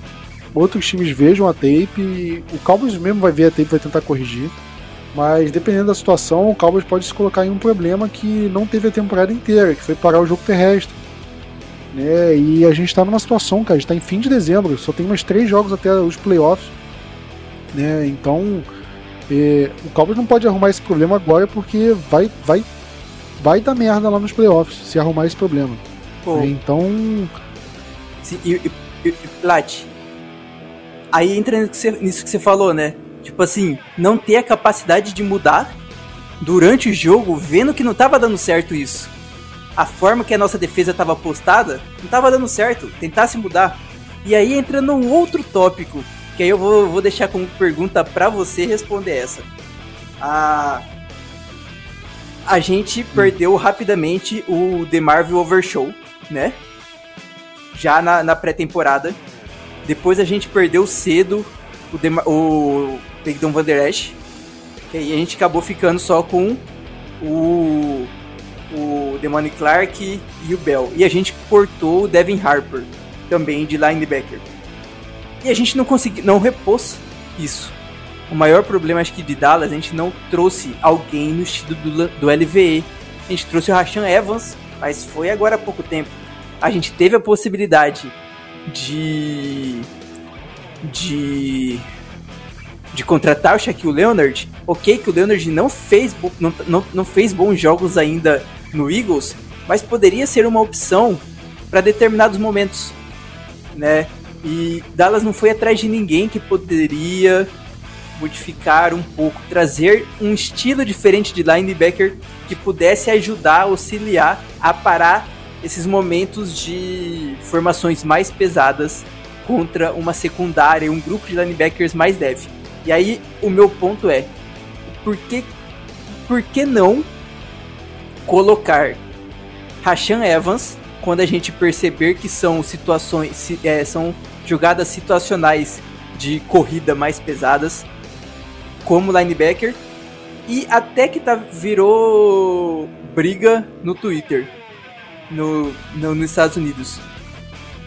outros times vejam a tape, o Cowboys mesmo vai ver a tape e vai tentar corrigir. Mas dependendo da situação, o Cowboys pode se colocar em um problema que não teve a temporada inteira, que foi parar o jogo terrestre. Né? E a gente está numa situação, cara, a gente está em fim de dezembro, só tem mais três jogos até os playoffs. Né? Então, é, o Cowboys não pode arrumar esse problema agora porque vai, vai, vai dar merda lá nos playoffs se arrumar esse problema. Né? Então. Sim, e, e, e, Plat, aí entra nisso que, você, falou, né? Tipo assim, não ter a capacidade de mudar durante o jogo, vendo que não tava dando certo isso. A forma que a nossa defesa tava postada, não tava dando certo. Tentasse mudar. E aí entra num outro tópico, que aí eu vou, vou deixar como pergunta para você responder essa. A, a gente hum. perdeu rapidamente o The Marvel Overshow, né? Já na, na pré-temporada. Depois a gente perdeu cedo o, The, o Peyton Van Der Esch. E aí a gente acabou ficando só com o, o Demone Clark e o Bell. E a gente cortou o Devin Harper, também de linebacker. E a gente não conseguiu, não repôs isso. O maior problema, acho que de Dallas, a gente não trouxe alguém no estilo do, do LVE. A gente trouxe o Rashan Evans, mas foi agora há pouco tempo. A gente teve a possibilidade de. de. de contratar o Shaquille Leonard. Ok, que o Leonard não fez, não, não, não fez bons jogos ainda no Eagles, mas poderia ser uma opção para determinados momentos, né? E Dallas não foi atrás de ninguém que poderia modificar um pouco, trazer um estilo diferente de linebacker que pudesse ajudar, auxiliar a parar esses momentos de formações mais pesadas contra uma secundária e um grupo de linebackers mais leve. E aí o meu ponto é, por que, por que não colocar Rashan Evans quando a gente perceber que são situações, é, são jogadas situacionais de corrida mais pesadas, como linebacker, e até que tá, virou briga no Twitter, no, no, nos Estados Unidos.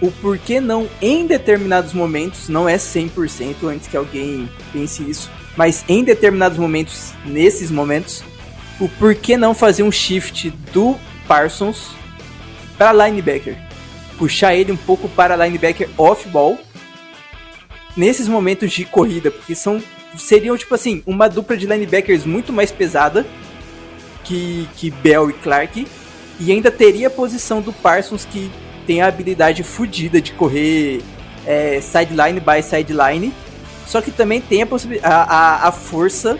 O porquê não, em determinados momentos, não é 100% antes que alguém pense isso, mas em determinados momentos, nesses momentos, o porquê não fazer um shift do Parsons para linebacker puxar ele um pouco para linebacker off-ball nesses momentos de corrida, porque são seriam tipo assim, uma dupla de linebackers muito mais pesada que, que Bell e Clark e ainda teria a posição do Parsons que tem a habilidade fodida de correr é, sideline by sideline, só que também tem a, a, a, força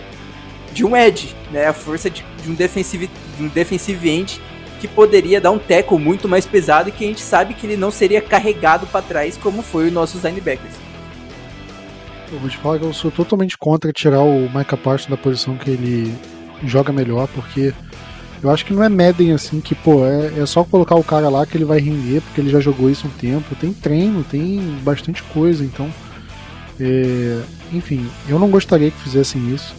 de um edge, né? A força de, de um defensive de um defensive end que poderia dar um tackle muito mais pesado e que a gente sabe que ele não seria carregado para trás como foi os nossos linebackers. Eu vou te falar que eu sou totalmente contra tirar o Micah Parsons da posição que ele joga melhor, porque eu acho que não é Madden assim que, pô, é, é só colocar o cara lá que ele vai render, porque ele já jogou isso um tempo. Tem treino, tem bastante coisa, então. É, enfim, eu não gostaria que fizessem isso.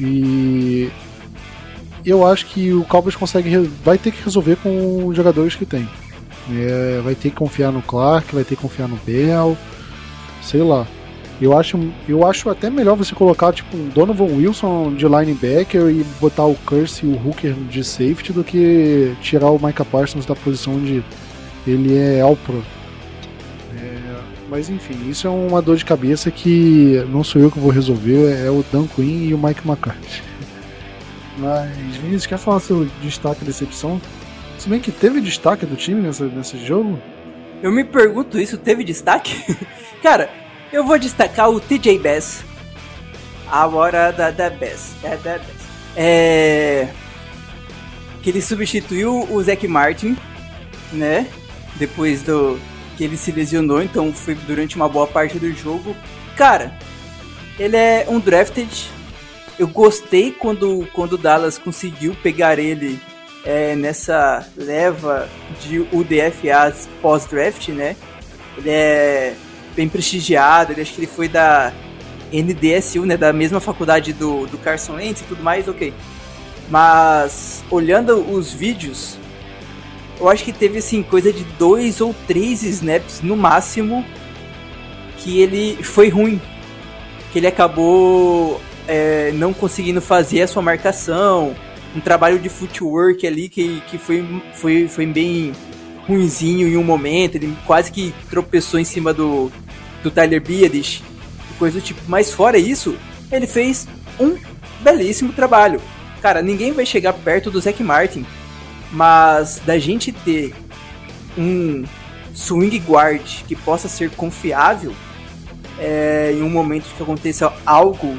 E eu acho que o Cowboys consegue vai ter que resolver com os jogadores que tem. É, vai ter que confiar no Clark, vai ter que confiar no Bell, sei lá. Eu acho, eu acho até melhor você colocar tipo um Donovan Wilson de linebacker e botar o Curse e o Hooker de safety do que tirar o Micah Parsons da posição onde ele é All Pro. É, mas enfim, isso é uma dor de cabeça que não sou eu que vou resolver, é o Dan Quinn e o Mike McCarthy. Mas, Vinícius, quer falar seu destaque e decepção? Se bem que teve destaque do time nessa, nesse jogo? Eu me pergunto isso, teve destaque? Cara, eu vou destacar o TJ Bass. Agora da, da Bass. É, da Bass. É... Que ele substituiu o Zac Martin, né? Depois do que ele se lesionou, então foi durante uma boa parte do jogo. Cara, ele é um drafted eu gostei quando, quando o Dallas conseguiu pegar ele é, nessa leva de UDFAs pós-draft, né? Ele é bem prestigiado, ele acho que ele foi da NDSU, né? Da mesma faculdade do, do Carson Wentz e tudo mais, ok. Mas olhando os vídeos, eu acho que teve assim coisa de dois ou três snaps no máximo que ele foi ruim, que ele acabou é, não conseguindo fazer a sua marcação, um trabalho de footwork ali que, que foi, foi, foi bem ruinzinho em um momento, ele quase que tropeçou em cima do, do Tyler Biadish, coisa do tipo. Mas fora isso, ele fez um belíssimo trabalho. Cara, ninguém vai chegar perto do Zac Martin, mas da gente ter um swing guard que possa ser confiável é, em um momento que aconteça algo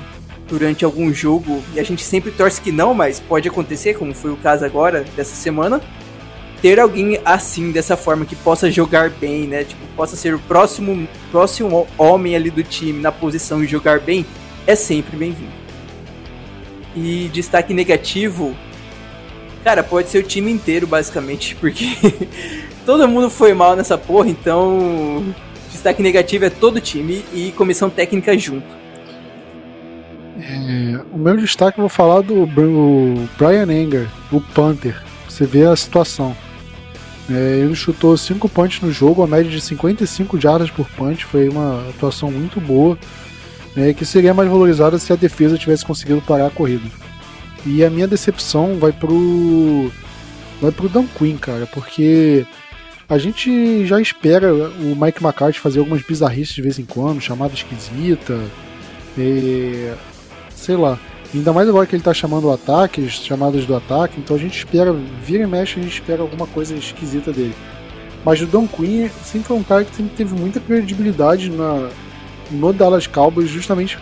durante algum jogo, e a gente sempre torce que não, mas pode acontecer, como foi o caso agora, dessa semana, ter alguém assim, dessa forma, que possa jogar bem, né? Tipo, possa ser o próximo, próximo homem ali do time na posição e jogar bem, é sempre bem-vindo. E destaque negativo, cara, pode ser o time inteiro, basicamente, porque todo mundo foi mal nessa porra, então destaque negativo é todo time e comissão técnica junto. É, o meu destaque eu vou falar do Brian Enger, o Panther. Você vê a situação. É, ele chutou 5 punts no jogo, a média de 55 jardas por punch, foi uma atuação muito boa, né, que seria mais valorizada se a defesa tivesse conseguido parar a corrida. E a minha decepção vai pro vai pro Dan Quinn, cara, porque a gente já espera o Mike McCarthy fazer algumas bizarrices de vez em quando, chamada esquisita, é, sei lá. Ainda mais agora que ele tá chamando o ataque, chamadas do ataque, então a gente espera, vira e mexe, a gente espera alguma coisa esquisita dele. Mas o Don Quinn sempre foi um cara que sempre teve muita credibilidade na, no Dallas Cowboys, justamente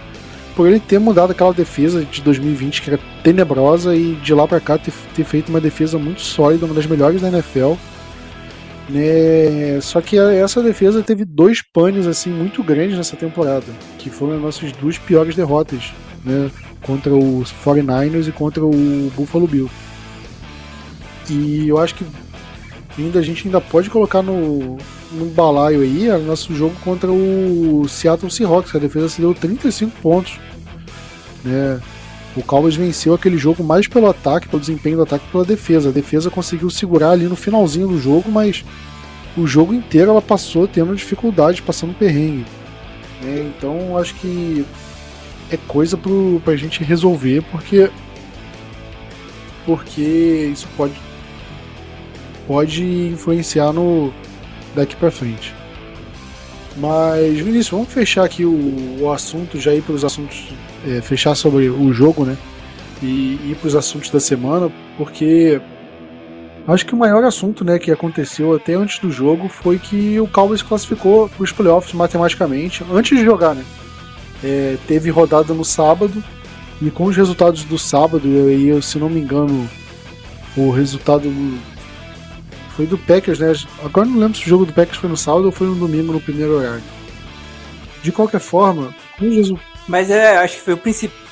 por ele ter mudado aquela defesa de 2020 que era tenebrosa e de lá para cá ter, ter, feito uma defesa muito sólida, uma das melhores da NFL. Né? Só que essa defesa teve dois panes assim muito grandes nessa temporada, que foram as nossas duas piores derrotas né, contra os 49ers e contra o Buffalo Bill. E eu acho que ainda a gente ainda pode colocar no, no balaio aí o nosso jogo contra o Seattle Seahawks, a defesa se deu 35 pontos. Né? O Cowboys venceu aquele jogo mais pelo ataque, pelo desempenho do ataque, pela defesa. A defesa conseguiu segurar ali no finalzinho do jogo, mas o jogo inteiro ela passou tendo dificuldade, passando perrengue. É, então acho que é coisa pro, pra gente resolver, porque porque isso pode pode influenciar no daqui para frente. Mas Vinícius, vamos fechar aqui o, o assunto, já ir para os assuntos, é, fechar sobre o jogo, né? E ir para os assuntos da semana, porque acho que o maior assunto, né, que aconteceu até antes do jogo foi que o Cowboys classificou para os playoffs matematicamente antes de jogar, né? É, teve rodada no sábado e com os resultados do sábado, e eu, se não me engano, o resultado foi do Packers, né? Agora não lembro se o jogo do Packers foi no sábado ou foi no domingo no primeiro horário. De qualquer forma, com os resultados. Mas é, acho que foi o principal.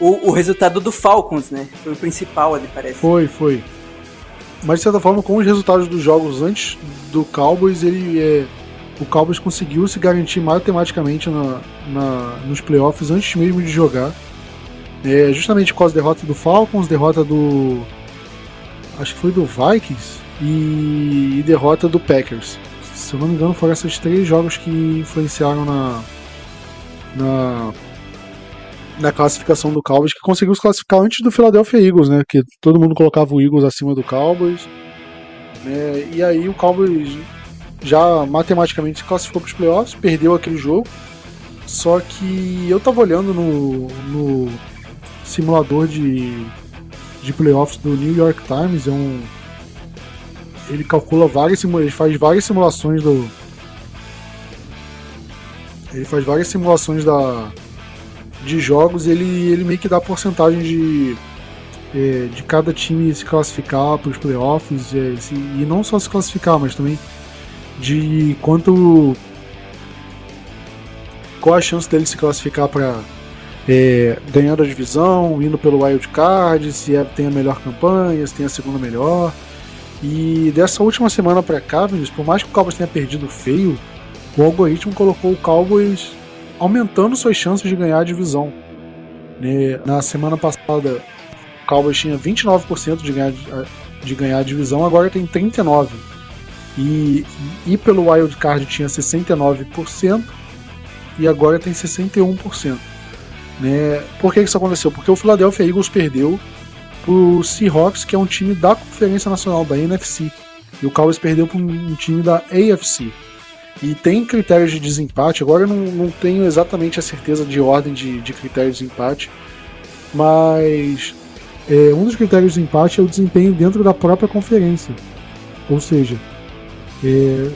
O, o, resultado do Falcons, né? Foi o principal ali, parece. Foi, foi. Mas de certa forma, com os resultados dos jogos antes do Cowboys, ele é o Cowboys conseguiu se garantir matematicamente na, na, nos playoffs antes mesmo de jogar. É, justamente com as derrotas do Falcons, derrota do, acho que foi do Vikings e, e derrota do Packers. Se eu não me engano, foram esses três jogos que influenciaram na, na, na classificação do Cowboys, que conseguiu se classificar antes do Philadelphia Eagles, né? Que todo mundo colocava o Eagles acima do Cowboys. Né? E aí o Cowboys já matematicamente se classificou para os playoffs, perdeu aquele jogo. Só que eu tava olhando no, no simulador de, de playoffs do New York Times, é um, ele calcula várias ele faz várias simulações do ele faz várias simulações da de jogos ele ele meio que dá porcentagem de é, de cada time se classificar para os playoffs é, se, e não só se classificar mas também de quanto qual a chance dele se classificar para é, ganhando a divisão, indo pelo wild card, se é, tem a melhor campanha, se tem a segunda melhor. E dessa última semana para cá, Vinícius, por mais que o Cowboys tenha perdido feio, o algoritmo colocou o Cowboys aumentando suas chances de ganhar a divisão. Né, na semana passada, o Cowboys tinha 29% de ganhar, de ganhar a divisão, agora tem 39%. E, e pelo wild card tinha 69% e agora tem 61%. Né? Por que isso aconteceu? Porque o Philadelphia Eagles perdeu pro Seahawks, que é um time da Conferência Nacional, da NFC. E o Cowboys perdeu para um time da AFC. E tem critérios de desempate, agora eu não, não tenho exatamente a certeza de ordem de, de critérios de empate, mas é, um dos critérios de empate é o desempenho dentro da própria conferência. Ou seja, é,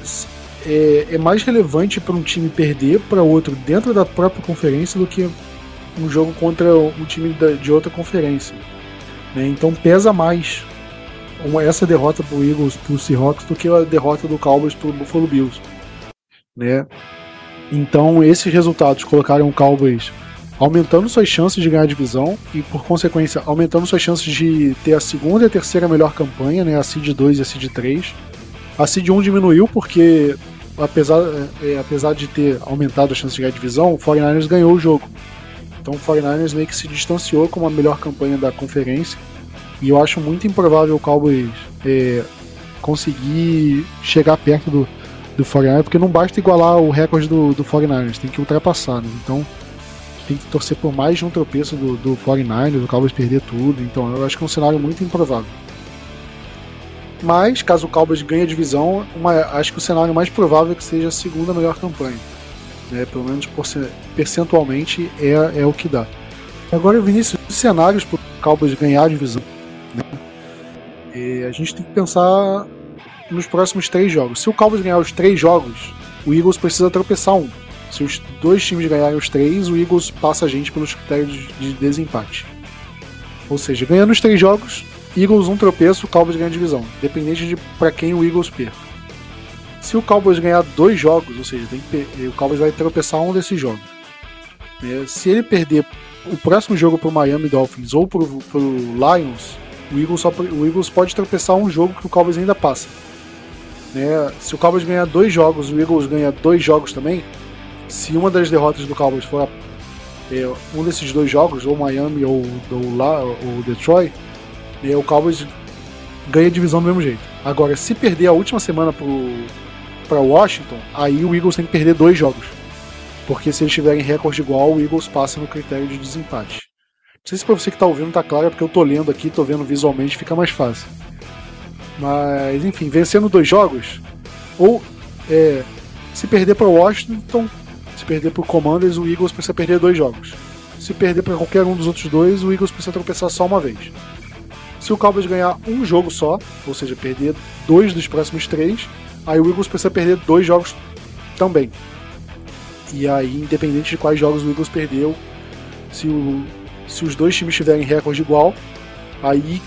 é, é mais relevante para um time perder para outro dentro da própria conferência do que um jogo contra um time de outra conferência. Né? Então pesa mais essa derrota pro Eagles, pro Seahawks, do que a derrota do Cowboys pro Buffalo Bills. Né? Então esses resultados colocaram o Cowboys aumentando suas chances de ganhar a divisão e, por consequência, aumentando suas chances de ter a segunda e a terceira melhor campanha, né? a Seed 2 e a Seed 3. A Seed 1 diminuiu porque, apesar, é, é, apesar de ter aumentado a chance de ganhar a divisão, o 49ers ganhou o jogo. Então o 49ers meio que se distanciou como a melhor campanha da conferência. E eu acho muito improvável o Cowboys é, conseguir chegar perto do, do 49ers, porque não basta igualar o recorde do, do 49ers, tem que ultrapassar. Né? Então tem que torcer por mais de um tropeço do, do 49ers, o Cowboys perder tudo. Então eu acho que é um cenário muito improvável. Mas, caso o Cowboys ganhe a divisão, uma, acho que o cenário mais provável é que seja a segunda melhor campanha né? Pelo menos percentualmente é, é o que dá. Agora, Vinícius, os cenários para o Cowboys ganhar a divisão. Né? E a gente tem que pensar nos próximos três jogos. Se o Cowboys ganhar os três jogos, o Eagles precisa tropeçar um. Se os dois times ganharem os três, o Eagles passa a gente pelos critérios de desempate. Ou seja, ganhando os três jogos, Eagles um tropeço, o Cowboys ganha a divisão, independente de para quem o Eagles perca. Se o Cowboys ganhar dois jogos, ou seja, o Cowboys vai tropeçar um desses jogos. É, se ele perder o próximo jogo para o Miami Dolphins ou para o Lions, o Eagles, só, o Eagles pode tropeçar um jogo que o Cowboys ainda passa. Né? Se o Cowboys ganhar dois jogos, o Eagles ganha dois jogos também. Se uma das derrotas do Cowboys for é, um desses dois jogos, ou Miami ou, ou, ou Detroit, é, o Cowboys ganha a divisão do mesmo jeito. Agora, se perder a última semana para Washington, aí o Eagles tem que perder dois jogos. Porque se eles tiverem recorde igual, o Eagles passa no critério de desempate. Não sei se para você que está ouvindo tá claro, é porque eu tô lendo aqui, tô vendo visualmente, fica mais fácil. Mas, enfim, vencendo dois jogos, ou é, se perder para Washington, se perder para Commanders, o Eagles precisa perder dois jogos. Se perder para qualquer um dos outros dois, o Eagles precisa tropeçar só uma vez. Se o Cowboys ganhar um jogo só, ou seja, perder dois dos próximos três, aí o Eagles precisa perder dois jogos também. E aí, independente de quais jogos o Eagles perdeu, se, o, se os dois times tiverem recorde igual, aí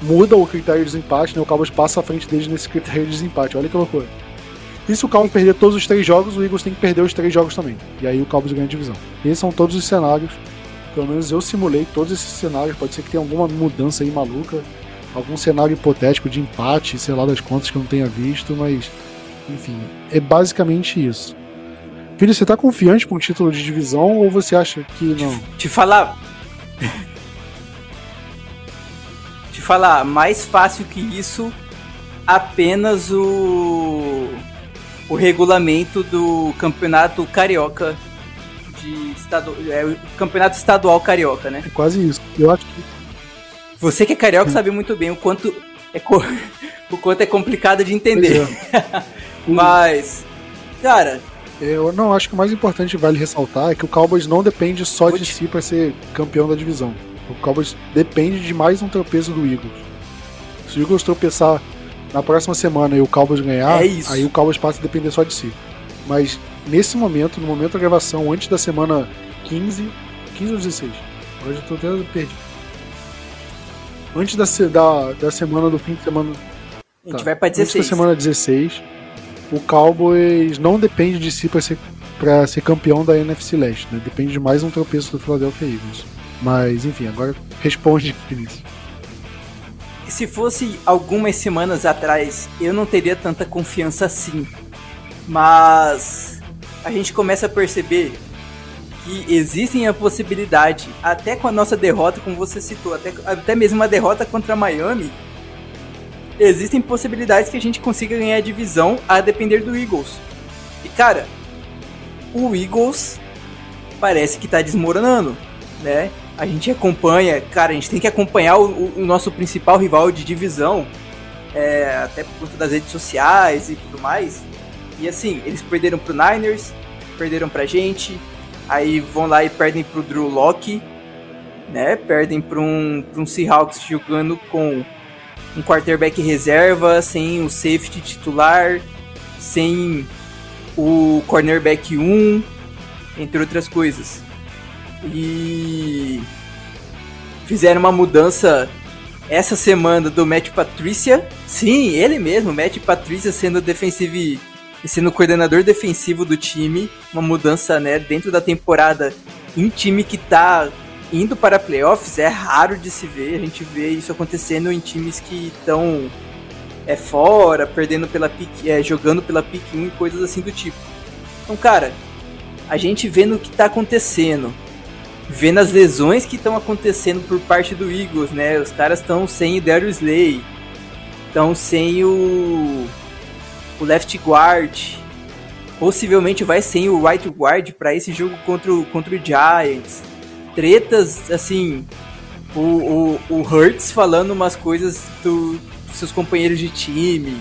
muda o critério de desempate, né? O Cowboys passa à frente deles nesse critério de desempate. Olha que loucura. E se o Cowboys perder todos os três jogos, o Eagles tem que perder os três jogos também. E aí o Cowboys ganha a divisão. Esses são todos os cenários. Pelo menos eu simulei todos esses cenários. Pode ser que tenha alguma mudança aí maluca algum cenário hipotético de empate, sei lá das contas que eu não tenha visto, mas enfim, é basicamente isso. Filho, você tá confiante com o título de divisão ou você acha que não? Te falar. Te te falar, mais fácil que isso, apenas o o regulamento do campeonato carioca de estado, é, o campeonato estadual carioca, né? É quase isso. Eu acho que você que é carioca sabe muito bem o quanto é co... o quanto é complicado de entender. É. Mas, cara, eu não acho que o mais importante vale ressaltar é que o Cowboys não depende só de si para ser campeão da divisão. O Cowboys depende de mais um tropeço do Eagles. Se o Eagles tropeçar na próxima semana e o Cowboys ganhar, é aí o Cowboys passa a depender só de si. Mas nesse momento, no momento da gravação, antes da semana 15, 15 ou 16? Hoje eu tô até perdido. Antes da, da, da semana do fim de semana. A gente tá. vai pra 16. Antes da semana 16, o Cowboys não depende de si para ser, pra ser campeão da NFC Leste, né? Depende de mais um tropeço do Philadelphia Eagles. Mas, enfim, agora responde, Vinícius se fosse algumas semanas atrás, eu não teria tanta confiança assim. Mas a gente começa a perceber que existem a possibilidade, até com a nossa derrota, como você citou, até, até mesmo uma derrota contra Miami, existem possibilidades que a gente consiga ganhar a divisão a depender do Eagles. E cara, o Eagles parece que está desmoronando, né? a gente acompanha, cara, a gente tem que acompanhar o, o nosso principal rival de divisão, é, até por conta das redes sociais e tudo mais. E assim, eles perderam pro Niners, perderam pra gente, aí vão lá e perdem pro Drew Locke, né? Perdem pra um, pra um Seahawks jogando com um quarterback reserva, sem o safety titular, sem o cornerback 1, entre outras coisas. E fizeram uma mudança essa semana do Matt Patrícia. Sim, ele mesmo, Matt Patrícia sendo defensivo sendo coordenador defensivo do time, uma mudança, né, dentro da temporada em time que tá indo para playoffs, é raro de se ver, a gente vê isso acontecendo em times que estão é fora, perdendo pela pick, é, jogando pela pick 1 e coisas assim do tipo. Então, cara, a gente vendo o que tá acontecendo, vendo as lesões que estão acontecendo por parte do Eagles, né? Os caras estão sem o Darius Slay, estão sem o, o left guard, possivelmente vai sem o right guard para esse jogo contra o, contra o Giants. Tretas, assim, o, o, o Hurts falando umas coisas do, dos seus companheiros de time,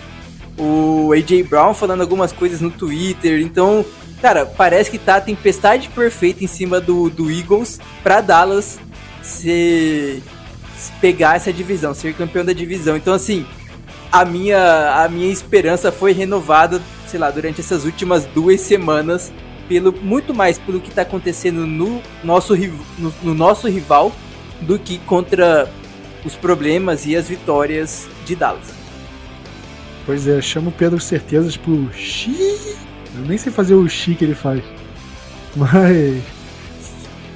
o AJ Brown falando algumas coisas no Twitter, então Cara, parece que tá a tempestade perfeita em cima do, do Eagles pra Dallas se, se pegar essa divisão, ser campeão da divisão. Então, assim, a minha, a minha esperança foi renovada, sei lá, durante essas últimas duas semanas, pelo muito mais pelo que está acontecendo no nosso, no, no, nosso rival do que contra os problemas e as vitórias de Dallas. Pois é, chamo o Pedro Certezas pro Xiii eu nem sei fazer o chi que ele faz. Mas.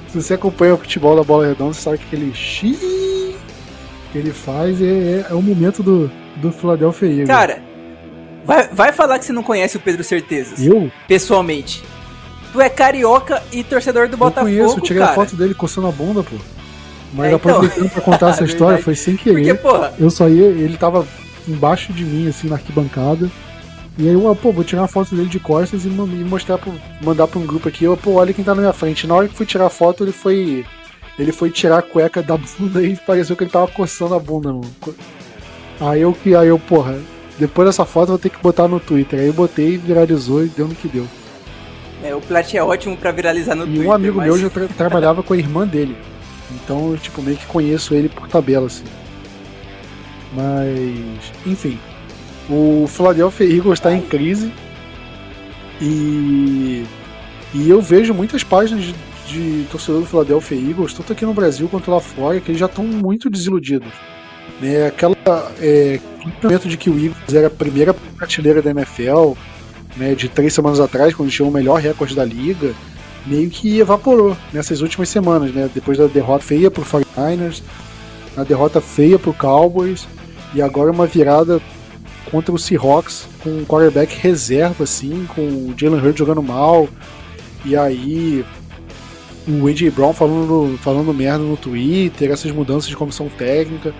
Se você acompanha o futebol da bola redonda, você sabe que aquele chi que ele faz é, é, é o momento do, do Philadelphia Eagles. Cara, vai, vai falar que você não conhece o Pedro Certezas. Eu? Pessoalmente. Tu é carioca e torcedor do Botafogo. Eu conheço, eu tirei cara. a foto dele coçando a bunda, pô. Mas é, então... aproveitando pra contar essa história, foi sem querer. Porque, porra... Eu só ia, ele tava embaixo de mim, assim, na arquibancada. E aí eu, pô, vou tirar uma foto dele de costas e mostrar pro, mandar pra um grupo aqui. Eu, pô, olha quem tá na minha frente. Na hora que fui tirar a foto, ele foi. Ele foi tirar a cueca da bunda e pareceu que ele tava coçando a bunda, mano. Aí eu que. Aí eu, porra, depois dessa foto eu vou ter que botar no Twitter. Aí eu botei, viralizou e deu no que deu. É, o Plat é ótimo para viralizar no e Twitter. E um amigo mas... meu já tra trabalhava com a irmã dele. Então eu, tipo, meio que conheço ele por tabela, assim. Mas, enfim, o Philadelphia Eagles está em crise e, e eu vejo muitas páginas de, de torcedor do Philadelphia Eagles, tanto aqui no Brasil quanto lá fora, que eles já estão muito desiludidos. Né? Aquela é, momento de que o Eagles era a primeira prateleira da NFL, né, de três semanas atrás, quando tinha o melhor recorde da liga, meio que evaporou nessas últimas semanas, né? Depois da derrota feia pro 49ers, a derrota feia pro Cowboys e agora uma virada contra o Seahawks com um quarterback reserva, assim, com o Jalen Hurts jogando mal. E aí o AJ Brown falando, falando merda no Twitter, essas mudanças de comissão técnica.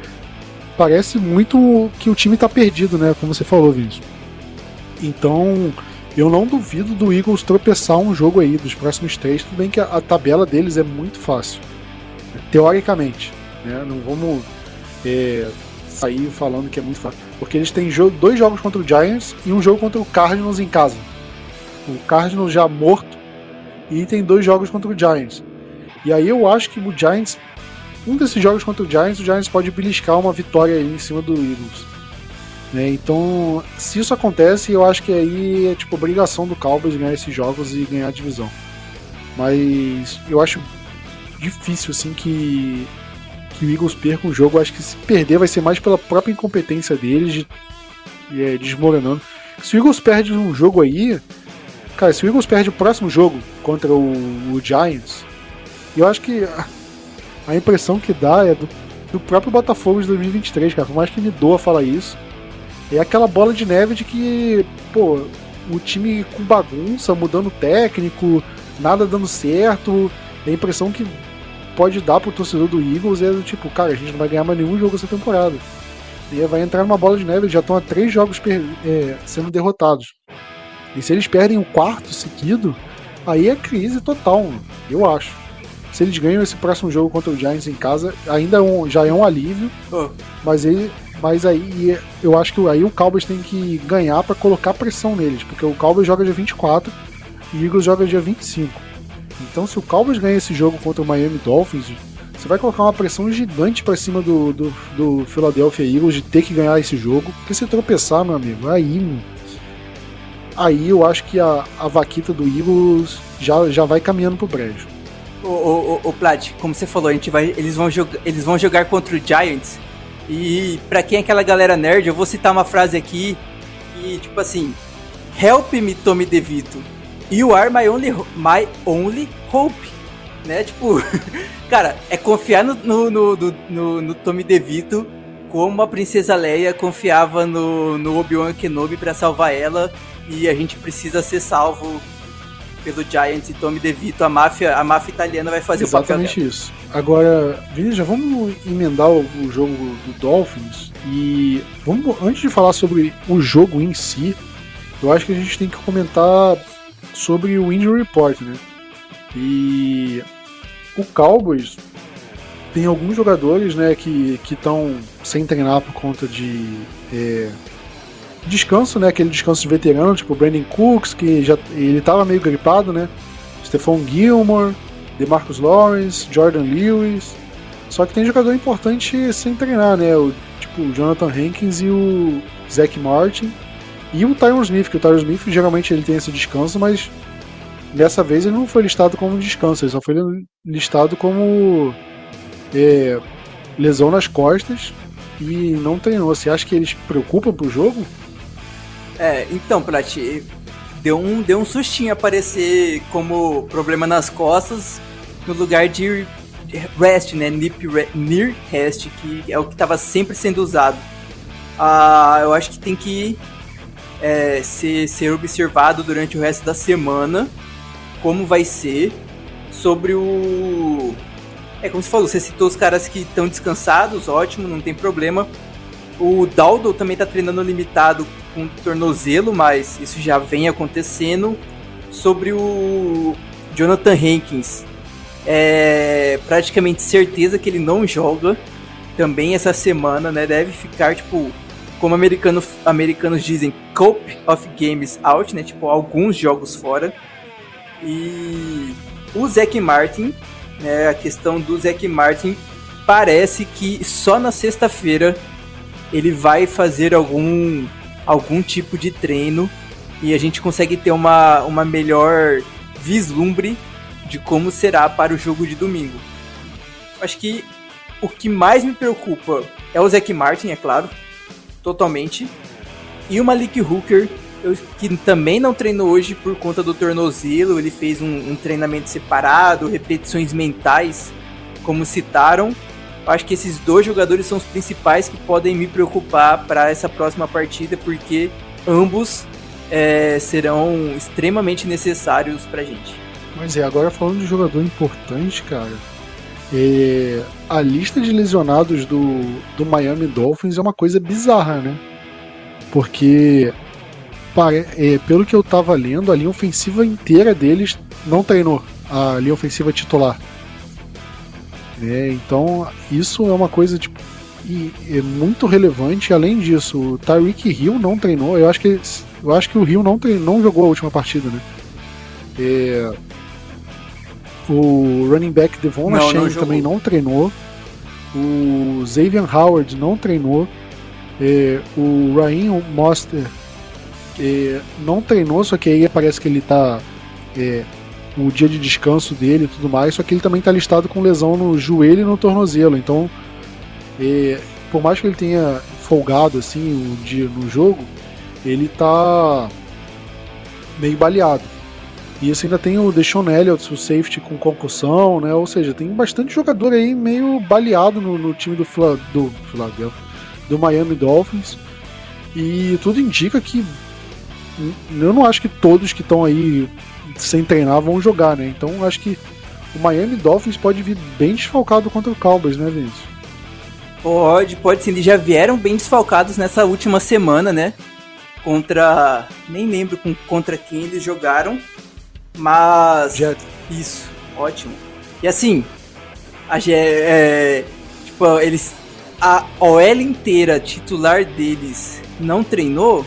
Parece muito que o time tá perdido, né? Como você falou, Vinícius. Então, eu não duvido do Eagles tropeçar um jogo aí dos próximos três. Tudo bem que a, tabela deles é muito fácil, teoricamente. Né? Não vamos é, sair falando que é muito fácil. Porque eles têm dois jogos contra o Giants e um jogo contra o Cardinals em casa. O Cardinals já morto e tem dois jogos contra o Giants. E aí eu acho que o Giants, um desses jogos contra o Giants, o Giants pode beliscar uma vitória aí em cima do Eagles. Né? Então, se isso acontece, eu acho que aí é tipo obrigação do Cowboys ganhar esses jogos e ganhar a divisão. Mas eu acho difícil assim que, que o Eagles perca um jogo. Eu acho que se perder vai ser mais pela própria incompetência deles de, é, desmoronando. Se o Eagles perde um jogo aí, cara, se o Eagles perde o próximo jogo contra o, o Giants, eu acho que a, impressão que dá é do, do próprio Botafogo de 2023, cara. Por mais que me doa falar isso é aquela bola de neve de que, pô, o time com bagunça, mudando técnico, nada dando certo. A impressão que pode dar pro torcedor do Eagles é do tipo, cara, a gente não vai ganhar mais nenhum jogo essa temporada. E vai entrar numa bola de neve, já estão há três jogos é, sendo derrotados. E se eles perdem o quarto seguido, aí é crise total, eu acho. Se eles ganham esse próximo jogo contra o Giants em casa, ainda é um, já é um alívio. Oh. Mas ele, mas aí eu acho que aí o Cowboys tem que ganhar para colocar pressão neles, porque o Cowboys joga dia 24 e o Eagles joga dia 25. Então se o Cowboys ganha esse jogo contra o Miami Dolphins, você vai colocar uma pressão gigante para cima do, do, do, Philadelphia Eagles de ter que ganhar esse jogo. Porque se tropeçar, meu amigo, aí. Aí eu acho que a, a vaquita do Eagles já, já vai caminhando pro brejo. O, o, o, o Plat, como você falou, a gente vai, eles, vão eles vão jogar contra o Giants e para quem é aquela galera nerd, eu vou citar uma frase aqui e tipo assim, Help me, Tommy DeVito. You are my only, my only hope. Né? Tipo, cara, é confiar no, no, no, no, no Tommy DeVito como a princesa Leia confiava no, no Obi-Wan Kenobi para salvar ela e a gente precisa ser salvo pelo Giant e Tommy DeVito, a máfia, a máfia italiana vai fazer Exatamente o papel isso. Agora, Vini, já vamos emendar o, o, jogo do Dolphins e vamos antes de falar sobre o jogo em si, eu acho que a gente tem que comentar sobre o injury report, né? E o Cowboys tem alguns jogadores, né, que estão sem treinar por conta de é, descanso, né? Aquele descanso de veterano, tipo Brandon Cooks, que já ele tava meio gripado, né? Stephon Gilmore, DeMarcus Lawrence, Jordan Lewis. Só que tem jogador importante sem treinar, né? O, tipo o Jonathan Hankins e o Zach Martin. E o Tyron Smith, que o Tyron Smith geralmente ele tem esse descanso, mas dessa vez ele não foi listado como descanso, ele só foi listado como é, lesão nas costas e não treinou. Você acha que eles preocupam pro jogo? É, então, Plat, deu um, deu um sustinho aparecer como problema nas costas no lugar de rest, né? Nip, near rest, que é o que estava sempre sendo usado. Ah, eu acho que tem que é, ser, ser observado durante o resto da semana como vai ser sobre o. É como você falou, você citou os caras que estão descansados, ótimo, não tem problema. O Daldo também está treinando limitado com tornozelo, mas isso já vem acontecendo. Sobre o Jonathan Hankins, é praticamente certeza que ele não joga também essa semana, né? Deve ficar, tipo, como americano, americanos dizem, cope of games out, né? Tipo, alguns jogos fora. E o Zac Martin, né? A questão do Zac Martin parece que só na sexta-feira ele vai fazer algum algum tipo de treino e a gente consegue ter uma, uma melhor vislumbre de como será para o jogo de domingo. Acho que o que mais me preocupa é o Zac Martin, é claro, totalmente, e o Malik Hooker, que também não treinou hoje por conta do tornozelo, ele fez um, um treinamento separado, repetições mentais, como citaram, acho que esses dois jogadores são os principais que podem me preocupar para essa próxima partida, porque ambos é, serão extremamente necessários para gente. Mas é, agora falando de jogador importante, cara, é, a lista de lesionados do, do Miami Dolphins é uma coisa bizarra, né? Porque, é, pelo que eu tava lendo, a linha ofensiva inteira deles não treinou a linha ofensiva titular. É, então, isso é uma coisa tipo, é muito relevante. Além disso, o Tyreek Hill não treinou. Eu acho que, eu acho que o Hill não, treinou, não jogou a última partida, né? É, o running back Devon Achane também não treinou. O Xavier Howard não treinou. É, o Ryan Monster é, não treinou, só que aí parece que ele tá. É, o dia de descanso dele e tudo mais, só que ele também tá listado com lesão no joelho e no tornozelo. Então, é, por mais que ele tenha folgado assim o dia no jogo, ele tá meio baleado. E você ainda tem o Deshaun Elliott, o safety com concussão, né? Ou seja, tem bastante jogador aí meio baleado no, no time do, Fla, do do Miami Dolphins. E tudo indica que eu não acho que todos que estão aí sem treinar vão jogar, né? Então acho que o Miami Dolphins pode vir bem desfalcado contra o Cowboys, né, Vinícius? Pode, pode sim. Eles já vieram bem desfalcados nessa última semana, né? Contra. Nem lembro contra quem eles jogaram. Mas. Jet. Isso, ótimo. E assim, a, é, tipo, eles. A OL inteira titular deles não treinou,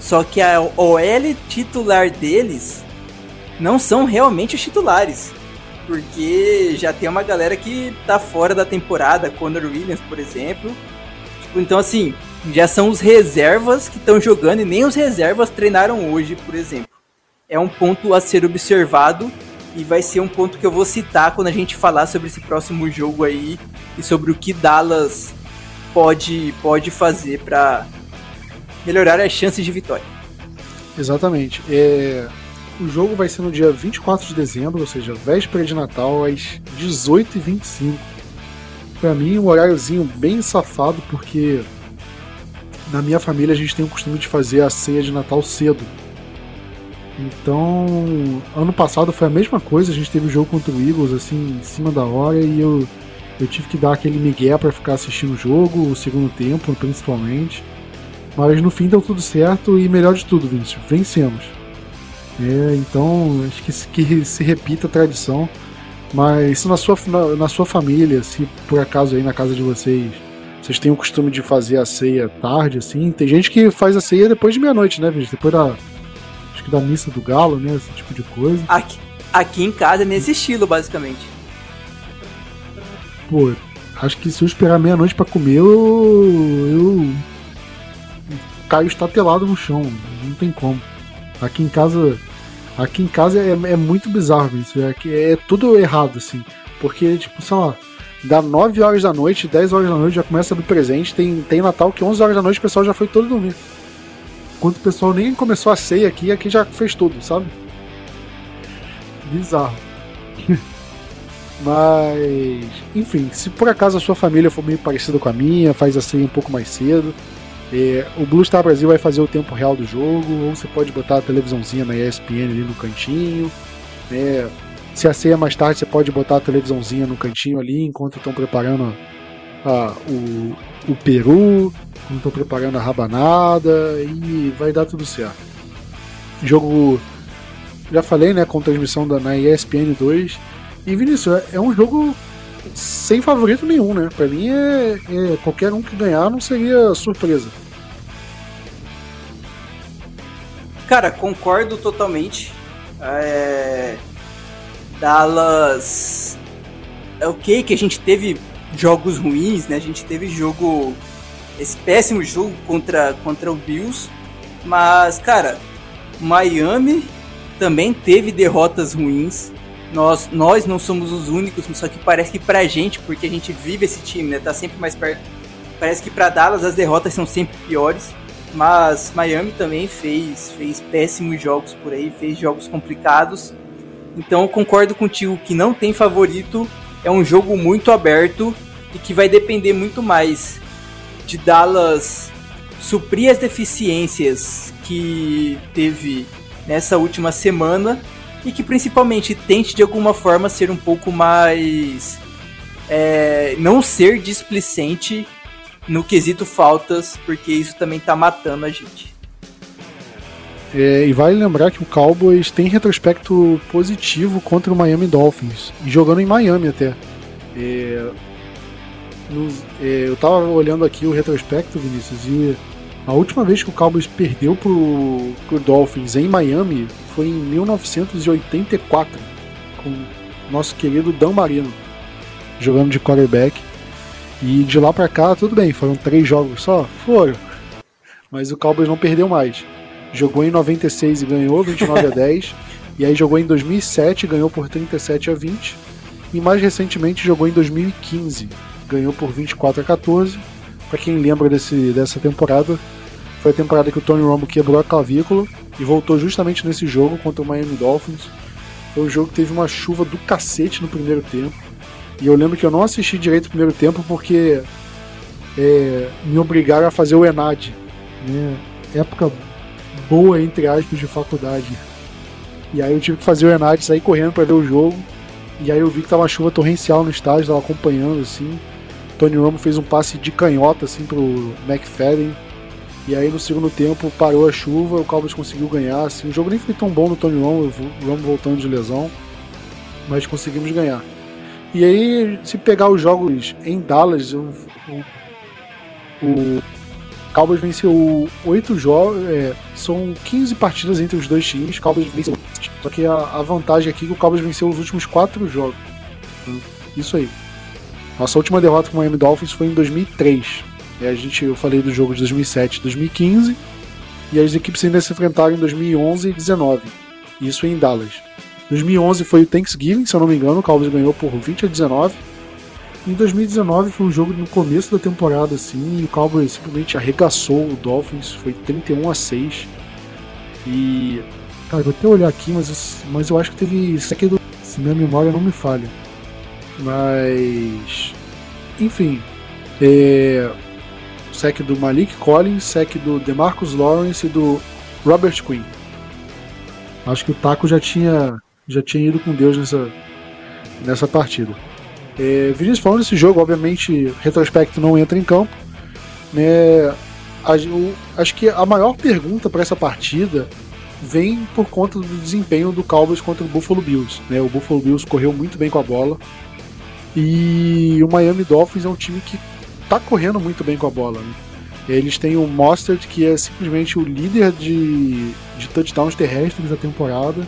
só que a OL titular deles não são realmente os titulares. Porque já tem uma galera que tá fora da temporada, Conor Williams, por exemplo. Tipo, então assim, já são os reservas que estão jogando e nem os reservas treinaram hoje, por exemplo é um ponto a ser observado e vai ser um ponto que eu vou citar quando a gente falar sobre esse próximo jogo aí e sobre o que Dallas pode, pode fazer para melhorar as chances de vitória. Exatamente. É, o jogo vai ser no dia 24 de dezembro, ou seja, véspera de Natal, às 18h25. Para mim, um horáriozinho bem safado, porque na minha família a gente tem o costume de fazer a ceia de Natal cedo. Então, ano passado foi a mesma coisa, a gente teve o jogo contra o Eagles, assim, em cima da hora, e eu, eu tive que dar aquele migué para ficar assistindo o jogo, o segundo tempo, principalmente. Mas no fim deu tudo certo e melhor de tudo, Vinícius, vencemos. É, então, acho que, que se repita a tradição. Mas se na sua, na, na, sua família, se por acaso aí na casa de vocês, vocês têm o costume de fazer a ceia tarde, assim, tem gente que faz a ceia depois de meia-noite, né, Vinícius? Depois da que da missa do galo, né? Esse tipo de coisa. Aqui, aqui em casa é nesse estilo, basicamente. Pô, acho que se eu esperar meia-noite para comer, eu, eu caio estatelado no chão. Não tem como. Aqui em casa. Aqui em casa é, é muito bizarro isso. É, é tudo errado, assim. Porque, tipo, sei lá, dá 9 horas da noite, 10 horas da noite já começa abrir presente. Tem, tem Natal que 11 horas da noite o pessoal já foi todo dormir. Enquanto o pessoal nem começou a ceia aqui, aqui já fez tudo, sabe? Bizarro. Mas, enfim, se por acaso a sua família for meio parecida com a minha, faz a ceia um pouco mais cedo. É, o Blue Star Brasil vai fazer o tempo real do jogo, ou você pode botar a televisãozinha na ESPN ali no cantinho. Né? Se a ceia mais tarde, você pode botar a televisãozinha no cantinho ali enquanto estão preparando a, o, o peru, estou preparando a rabanada e vai dar tudo certo. Jogo, já falei, né, com transmissão da, na ESPN 2. E Vinícius, é, é um jogo sem favorito nenhum, né? Pra mim é, é, qualquer um que ganhar não seria surpresa. Cara, concordo totalmente. É... Dallas. É ok que a gente teve jogos ruins, né? A gente teve jogo esse péssimo jogo contra, contra o Bills. Mas, cara, Miami também teve derrotas ruins. Nós, nós não somos os únicos, só que parece que pra gente, porque a gente vive esse time, né? Tá sempre mais perto. Parece que pra Dallas as derrotas são sempre piores. Mas Miami também fez, fez péssimos jogos por aí, fez jogos complicados. Então concordo contigo que não tem favorito. É um jogo muito aberto e que vai depender muito mais de Dallas suprir as deficiências que teve nessa última semana e que principalmente tente de alguma forma ser um pouco mais é, não ser displicente no quesito faltas, porque isso também tá matando a gente. É, e vale lembrar que o Cowboys tem retrospecto positivo contra o Miami Dolphins, jogando em Miami até. É, nos, é, eu tava olhando aqui o retrospecto, Vinícius, e a última vez que o Cowboys perdeu pro, pro Dolphins em Miami foi em 1984, com nosso querido Dan Marino jogando de quarterback. E de lá para cá, tudo bem, foram três jogos só? Foram. Mas o Cowboys não perdeu mais. Jogou em 96 e ganhou 29 a 10. E aí jogou em 2007 e ganhou por 37 a 20. E mais recentemente jogou em 2015, ganhou por 24 a 14. Para quem lembra desse, dessa temporada, foi a temporada que o Tony Romo quebrou a clavícula e voltou justamente nesse jogo contra o Miami Dolphins. Foi um jogo que teve uma chuva do cacete no primeiro tempo. E eu lembro que eu não assisti direito o primeiro tempo porque é, me obrigaram a fazer o ENAD. Né? Época boa, entre aspas, de faculdade. E aí eu tive que fazer o ENAD, sair correndo para ver o jogo. E aí eu vi que tava uma chuva torrencial no estádio, tava acompanhando assim. Tony Romo fez um passe de canhota assim pro McFadden. E aí no segundo tempo parou a chuva, o Cowboys conseguiu ganhar. Assim. O jogo nem foi tão bom no Tony Romo, o voltando de lesão, mas conseguimos ganhar. E aí, se pegar os jogos em Dallas, o, o, o Cowboys venceu oito jogos, é, são 15 partidas entre os dois times, Cowboys venceu. Só que a, a, vantagem aqui é que o Cowboys venceu os últimos quatro jogos. Isso aí. Nossa última derrota com o Miami Dolphins foi em 2003. E a gente, eu falei do jogo de 2007 2015. E as equipes ainda se enfrentaram em 2011 e 2019. Isso em Dallas. 2011 foi o Thanksgiving, se eu não me engano, o Cowboys ganhou por 20 a 19. Em 2019 foi um jogo no começo da temporada, assim, e o Cowboys simplesmente arregaçou o Dolphins, foi 31 a 6. E. Cara, vou até olhar aqui, mas, mas eu acho que teve isso aqui do. Se minha memória não me falha. Mas. Enfim. É, sec do Malik Collins, sec do DeMarcus Lawrence e do Robert Quinn. Acho que o Taco já tinha já tinha ido com Deus nessa, nessa partida. É, Vinícius, falando desse jogo, obviamente, retrospecto não entra em campo. Né, acho que a maior pergunta para essa partida vem por conta do desempenho do Cowboys contra o Buffalo Bills. Né? O Buffalo Bills correu muito bem com a bola. E o Miami Dolphins é um time que está correndo muito bem com a bola. Né? Eles têm o Mostert, que é simplesmente o líder de, de touchdowns terrestres da temporada.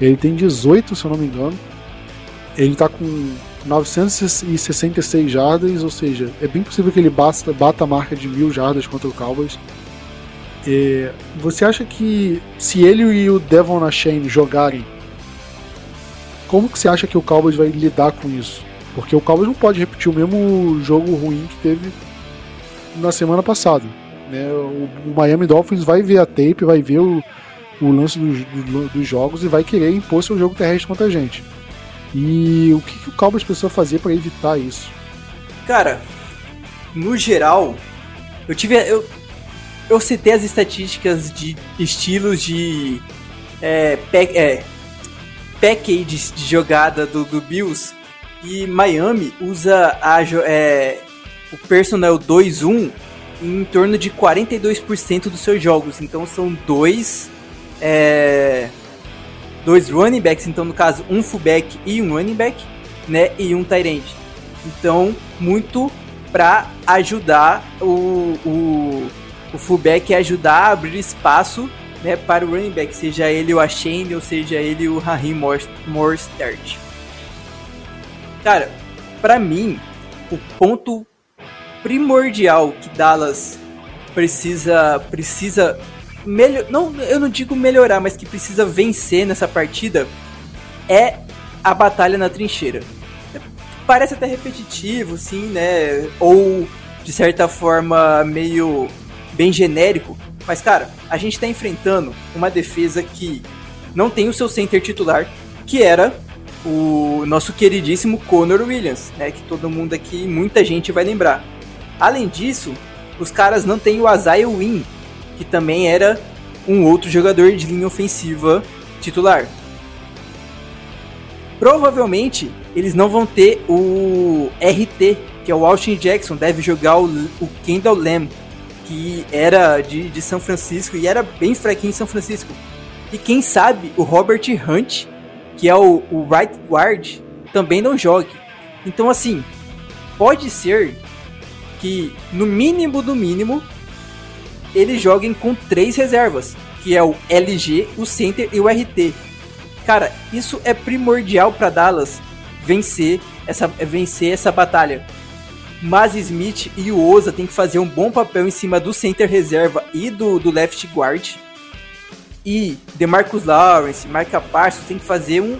Ele tem 18, se eu não me engano. Ele tá com 966 jardas, ou seja, é bem possível que ele bata, bata a marca de mil jardas contra o Cowboys. É, você acha que se ele e o Devon Achane jogarem, como que você acha que o Cowboys vai lidar com isso? Porque o Cowboys não pode repetir o mesmo jogo ruim que teve na semana passada. Né? O, o Miami Dolphins vai ver a tape, vai ver o, o lance dos, jogos e vai querer impor seu jogo terrestre contra a gente. E o que, que o Cowboys precisa fazer para evitar isso? Cara, no geral, eu tive. Eu, eu citei as estatísticas de estilos de é, pack, é, package de jogada do, do Bills e Miami usa a, é, o personal 2-1 em torno de 42% dos seus jogos. Então são dois é, dois running backs, então no caso um fullback e um running back, né, e um tight end. Então muito para ajudar o, o, o fullback ajudar a abrir espaço né, para o running back, seja ele o Ashane ou seja ele o Raheem Mostert. Cara, para mim, o ponto primordial que Dallas precisa precisa melhor, não, eu não digo melhorar, mas que precisa vencer nessa partida é a batalha na trincheira. Parece até repetitivo, sim, né? Ou de certa forma meio bem genérico, mas cara, a gente tá enfrentando uma defesa que não tem o seu center titular, que era o nosso queridíssimo Conor Williams, né? Que todo mundo aqui, muita gente vai lembrar. Além disso, os caras não têm o Isaiah Wynn, que também era um outro jogador de linha ofensiva titular. provavelmente eles não vão ter o RT, que é o Austin Jackson, deve jogar o, o Kendall Lamb, que era de, de São Francisco e era bem fraquinho em São Francisco. E quem sabe o Robert Hunt, que é o, o right guard, também não jogue. Então, assim, pode ser que, no mínimo do mínimo, eles joguem com três reservas, que é o LG, o Center e o RT. Cara, isso é primordial para Dallas vencer essa, vencer essa batalha. Mas Smith e o Oza tem que fazer um bom papel em cima do center reserva e do, do left guard. E DeMarcus Lawrence, Micah Parsons tem que fazer um.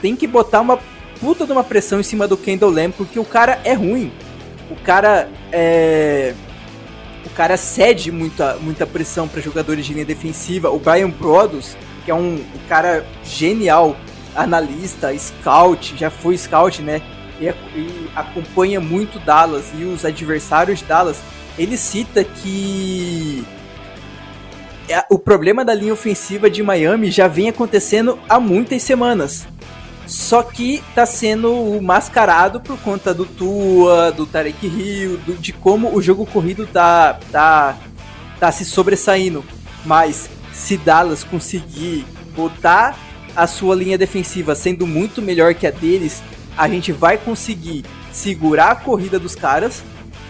Tem que botar uma puta de uma pressão em cima do Kendall Lamb, porque o cara é ruim. O cara é. O cara cede muita, muita pressão para jogadores de linha defensiva. O Brian Brodos, que é um, um cara genial, analista, scout, já foi scout, né? E, e, acompanha muito Dallas e os adversários de Dallas. Ele cita que o problema da linha ofensiva de Miami já vem acontecendo há muitas semanas. Só que tá sendo mascarado por conta do Tua, do Tarek Hill, do, de como o jogo corrido tá, tá, tá se sobressaindo. Mas se Dallas conseguir botar a sua linha defensiva sendo muito melhor que a deles, a gente vai conseguir segurar a corrida dos caras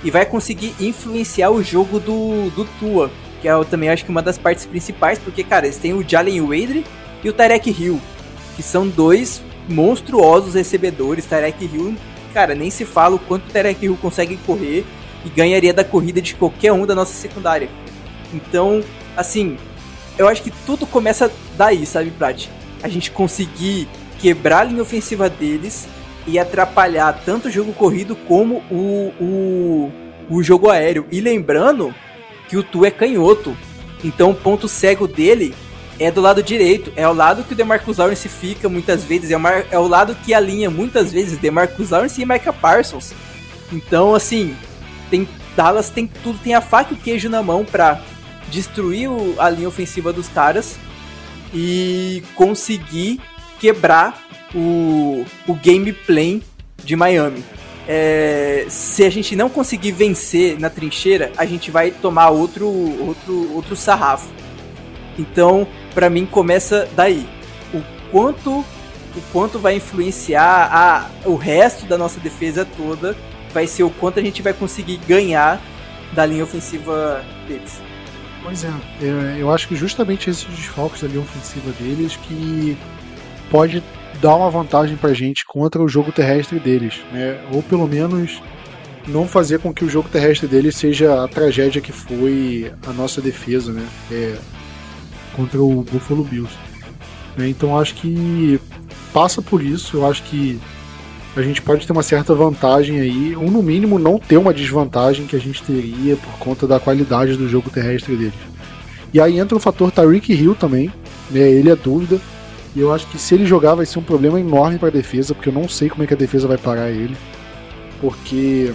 e vai conseguir influenciar o jogo do, do Tua que é também acho que uma das partes principais, porque, cara, eles têm o Jalen Wader e o Tarek Hill, que são dois monstruosos recebedores. Tarek Hill, cara, nem se fala o quanto o Tarek Hill consegue correr e ganharia da corrida de qualquer um da nossa secundária. Então, assim, eu acho que tudo começa daí, sabe, Prat? A gente conseguir quebrar a linha ofensiva deles e atrapalhar tanto o jogo corrido como o, o, o jogo aéreo. E lembrando que o Tu é canhoto. Então o ponto cego dele é do lado direito. É o lado que o DeMarcus Lawrence fica muitas vezes. É, é o lado que alinha muitas vezes DeMarcus Lawrence e Micah Parsons. Então, assim, tem Dallas tem tudo, tem a faca e o queijo na mão para destruir o, a linha ofensiva dos caras e conseguir quebrar o, o gameplay de Miami é, se a gente não conseguir vencer na trincheira, a gente vai tomar outro, outro, outro sarrafo. Então, para mim, começa daí. O quanto, o quanto vai influenciar a, o resto da nossa defesa toda vai ser o quanto a gente vai conseguir ganhar da linha ofensiva deles. Pois é, eu acho que justamente esses desfalques da linha ofensiva deles que pode dar uma vantagem pra gente contra o jogo terrestre deles, né? Ou pelo menos não fazer com que o jogo terrestre deles seja a tragédia que foi a nossa defesa, né? É, contra o Buffalo Bills. Né? Então acho que passa por isso. Eu acho que a gente pode ter uma certa vantagem aí, ou no mínimo não ter uma desvantagem que a gente teria por conta da qualidade do jogo terrestre deles. E aí entra o fator Tariq Hill também, né? Ele é dúvida. E eu acho que se ele jogar vai ser um problema enorme para a defesa, porque eu não sei como é que a defesa vai parar ele. Porque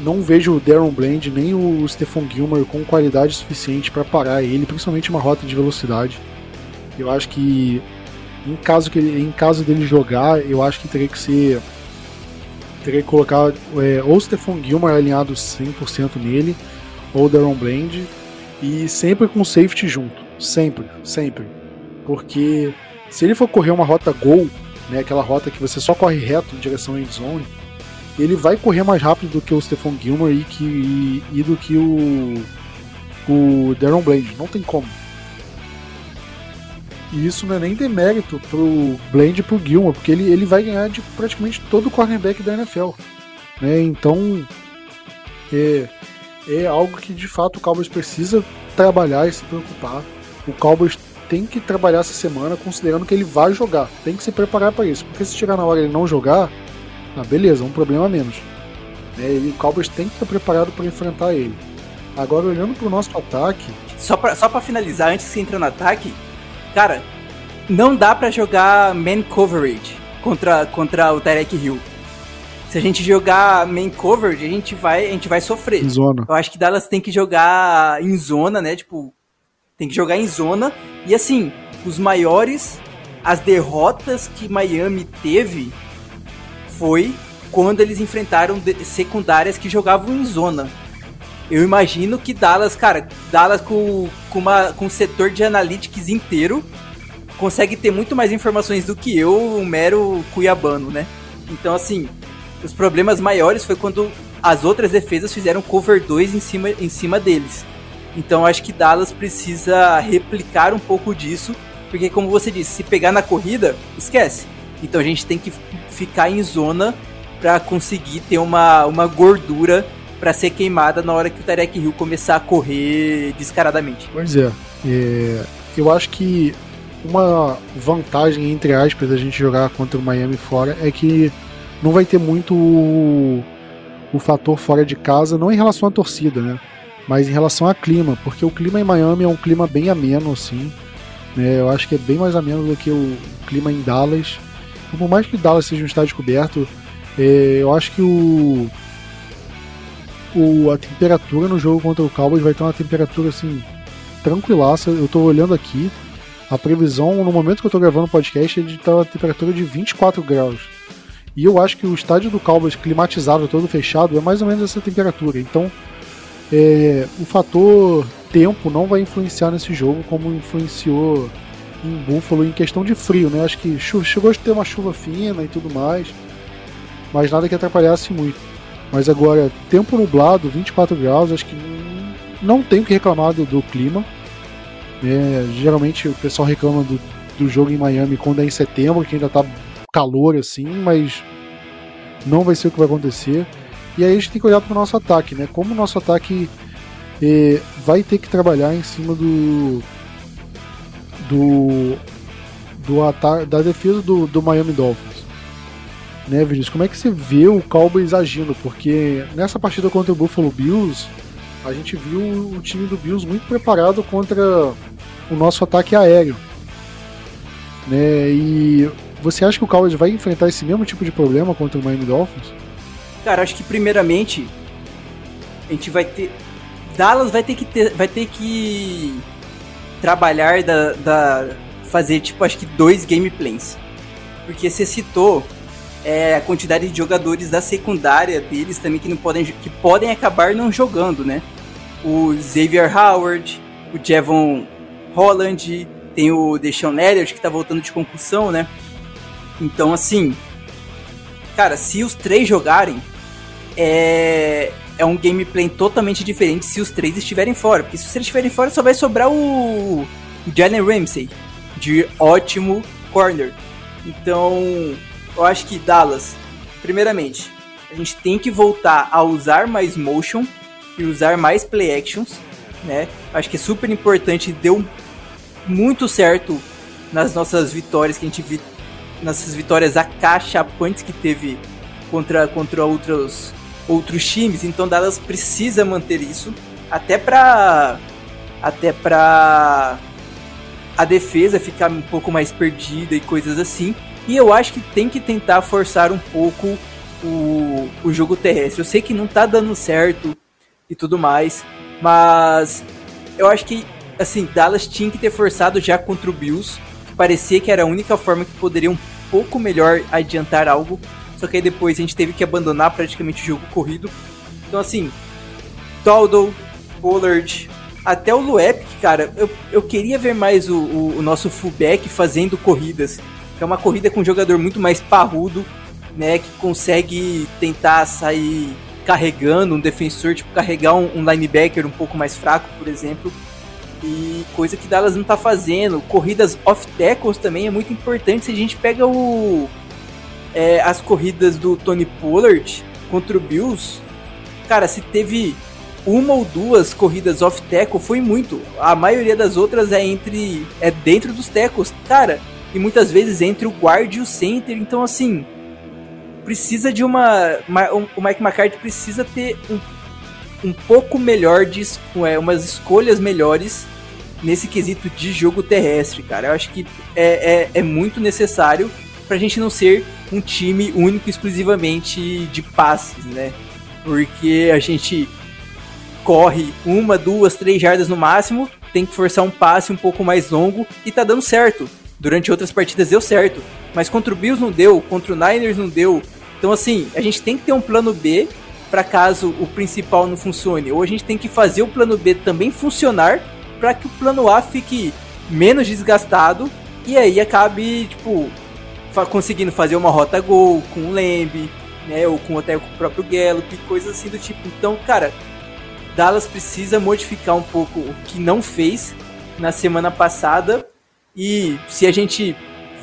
não vejo o Darren Bland nem o Stephon Gilmore com qualidade suficiente para parar ele, principalmente uma rota de velocidade. Eu acho que em caso, que ele, em caso dele jogar, eu acho que teria que ser. Teria que colocar é, ou o Stephon Gilmore alinhado 100% nele, ou o Darren Bland, e sempre com safety junto. Sempre, sempre. Porque se ele for correr uma rota gol, né, aquela rota que você só corre reto em direção à endzone, ele vai correr mais rápido do que o Stephon Gilmore e, que, e, e do que o, o Darren Bland. Não tem como. E isso não é nem demérito pro Bland e pro Gilmore, porque ele, ele vai ganhar de praticamente todo o cornerback da NFL. Né? Então é, é algo que de fato o Cowboys precisa trabalhar e se preocupar. O Cowboys tem que trabalhar essa semana considerando que ele vai jogar. Tem que se preparar para isso. Porque se chegar na hora ele não jogar, ah, beleza, um problema a menos. É, ele, o Cowboys tem que estar preparado para enfrentar ele. Agora, olhando para o nosso ataque. Só para só pra finalizar, antes de você entrar no ataque, cara, não dá para jogar man coverage contra, contra o Tarek Hill. Se a gente jogar main coverage, a gente vai, a gente vai sofrer. Em zona. Eu acho que Dallas tem que jogar em zona, né? Tipo, tem que jogar em zona. E assim, os maiores as derrotas que Miami teve foi quando eles enfrentaram secundárias que jogavam em zona. Eu imagino que Dallas, cara, Dallas com, com, uma, com um setor de analytics inteiro consegue ter muito mais informações do que eu, um mero cuiabano, né? Então, assim, os problemas maiores foi quando as outras defesas fizeram cover 2 em cima, em cima deles. Então, acho que Dallas precisa replicar um pouco disso, porque, como você disse, se pegar na corrida, esquece. Então, a gente tem que ficar em zona para conseguir ter uma, uma gordura para ser queimada na hora que o Tarek Hill começar a correr descaradamente. Pois é, é, eu acho que uma vantagem, entre aspas, da gente jogar contra o Miami fora é que não vai ter muito o, o fator fora de casa, não em relação à torcida, né? Mas em relação ao clima, porque o clima em Miami é um clima bem ameno, assim. Né? Eu acho que é bem mais ameno do que o clima em Dallas. Por mais que Dallas seja um estádio coberto, é, eu acho que o, o, a temperatura no jogo contra o Cowboys vai ter uma temperatura assim tranquilaça. Eu tô olhando aqui, a previsão no momento que eu tô gravando o podcast é de estar tá a temperatura de 24 graus. E eu acho que o estádio do Cowboys climatizado, todo fechado, é mais ou menos essa temperatura. Então, é, o fator tempo não vai influenciar nesse jogo como influenciou em Buffalo em questão de frio, né? Acho que chegou a ter uma chuva fina e tudo mais, mas nada que atrapalhasse muito. Mas agora, tempo nublado, 24 graus, acho que não tem o que reclamar do, do clima. É, geralmente o pessoal reclama do, do jogo em Miami quando é em setembro, que ainda tá calor assim, mas não vai ser o que vai acontecer. E aí a gente tem que olhar para o nosso ataque, né? Como o nosso ataque é, vai ter que trabalhar em cima do do, do ataque da defesa do, do Miami Dolphins né, Vinícius? Como é que você vê o Cowboys agindo? Porque nessa partida contra o Buffalo Bills, a gente viu o time do Bills muito preparado contra o nosso ataque aéreo. Né? E você acha que o Cowboys vai enfrentar esse mesmo tipo de problema contra o Miami Dolphins? Cara, acho que primeiramente a gente vai ter Dallas vai ter que ter, vai ter que trabalhar da, da fazer tipo acho que dois gameplays. Porque você citou é, a quantidade de jogadores da secundária deles também que não podem que podem acabar não jogando, né? O Xavier Howard, o Jevon Holland, tem o Deshaun Elliott que tá voltando de concussão, né? Então assim, cara, se os três jogarem, é é um gameplay totalmente diferente se os três estiverem fora, porque se os três estiverem fora só vai sobrar o, o Jalen Ramsey de ótimo corner. Então, eu acho que Dallas, primeiramente, a gente tem que voltar a usar mais motion e usar mais play actions, né? Acho que é super importante, deu muito certo nas nossas vitórias que a gente viu, nessas vitórias acachapantes que teve contra contra outros outros times, então Dallas precisa manter isso até para até para a defesa ficar um pouco mais perdida e coisas assim. E eu acho que tem que tentar forçar um pouco o, o jogo terrestre. Eu sei que não tá dando certo e tudo mais, mas eu acho que assim, Dallas tinha que ter forçado já contra o Bills, que parecia que era a única forma que poderia um pouco melhor adiantar algo. Só que aí depois a gente teve que abandonar praticamente o jogo corrido. Então assim, Toldo, Pollard, até o Luep, cara, eu, eu queria ver mais o, o, o nosso fullback fazendo corridas é uma corrida com um jogador muito mais parrudo, né, que consegue tentar sair carregando um defensor, tipo carregar um, um linebacker um pouco mais fraco, por exemplo. E coisa que Dallas não tá fazendo. Corridas off tackles também é muito importante. Se a gente pega o é, as corridas do Tony Pollard contra o Bills, cara, se teve uma ou duas corridas off tackle foi muito. A maioria das outras é entre é dentro dos tackles. Cara, e muitas vezes entre o guard e o center. Então, assim, precisa de uma. O Mike McCarthy precisa ter um, um pouco melhor de é, umas escolhas melhores nesse quesito de jogo terrestre, cara. Eu acho que é, é, é muito necessário pra gente não ser um time único exclusivamente de passes, né? Porque a gente corre uma, duas, três jardas no máximo, tem que forçar um passe um pouco mais longo e tá dando certo. durante outras partidas deu certo, mas contra o Bills não deu, contra o Niners não deu. Então assim, a gente tem que ter um plano B para caso o principal não funcione, ou a gente tem que fazer o plano B também funcionar para que o plano A fique menos desgastado e aí acabe, tipo, conseguindo fazer uma rota gol com o Lembe, né, ou com até com o próprio Gallup, coisas assim do tipo. Então, cara, Dallas precisa modificar um pouco o que não fez na semana passada e se a gente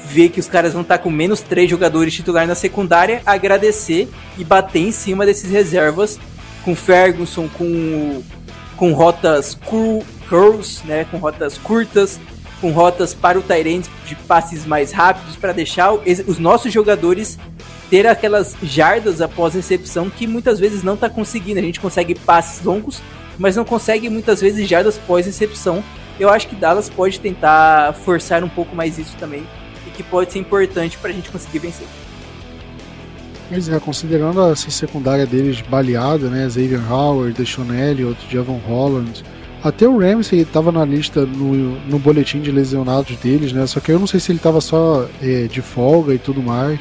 vê que os caras vão estar com menos três jogadores titulares na secundária, agradecer e bater em cima desses reservas com Ferguson, com, com rotas cur, curls, né, com rotas curtas, com rotas para o Tyrant de passes mais rápidos para deixar os nossos jogadores ter aquelas jardas após recepção que muitas vezes não está conseguindo. A gente consegue passes longos, mas não consegue muitas vezes jardas pós recepção. Eu acho que Dallas pode tentar forçar um pouco mais isso também e que pode ser importante para a gente conseguir vencer. Mas é, considerando essa secundária deles baleada, né? Xavier Howard, Deshaun Elliott, Javon Holland, até o Ramsey estava na lista no, no boletim de lesionados deles, né? Só que eu não sei se ele estava só é, de folga e tudo mais.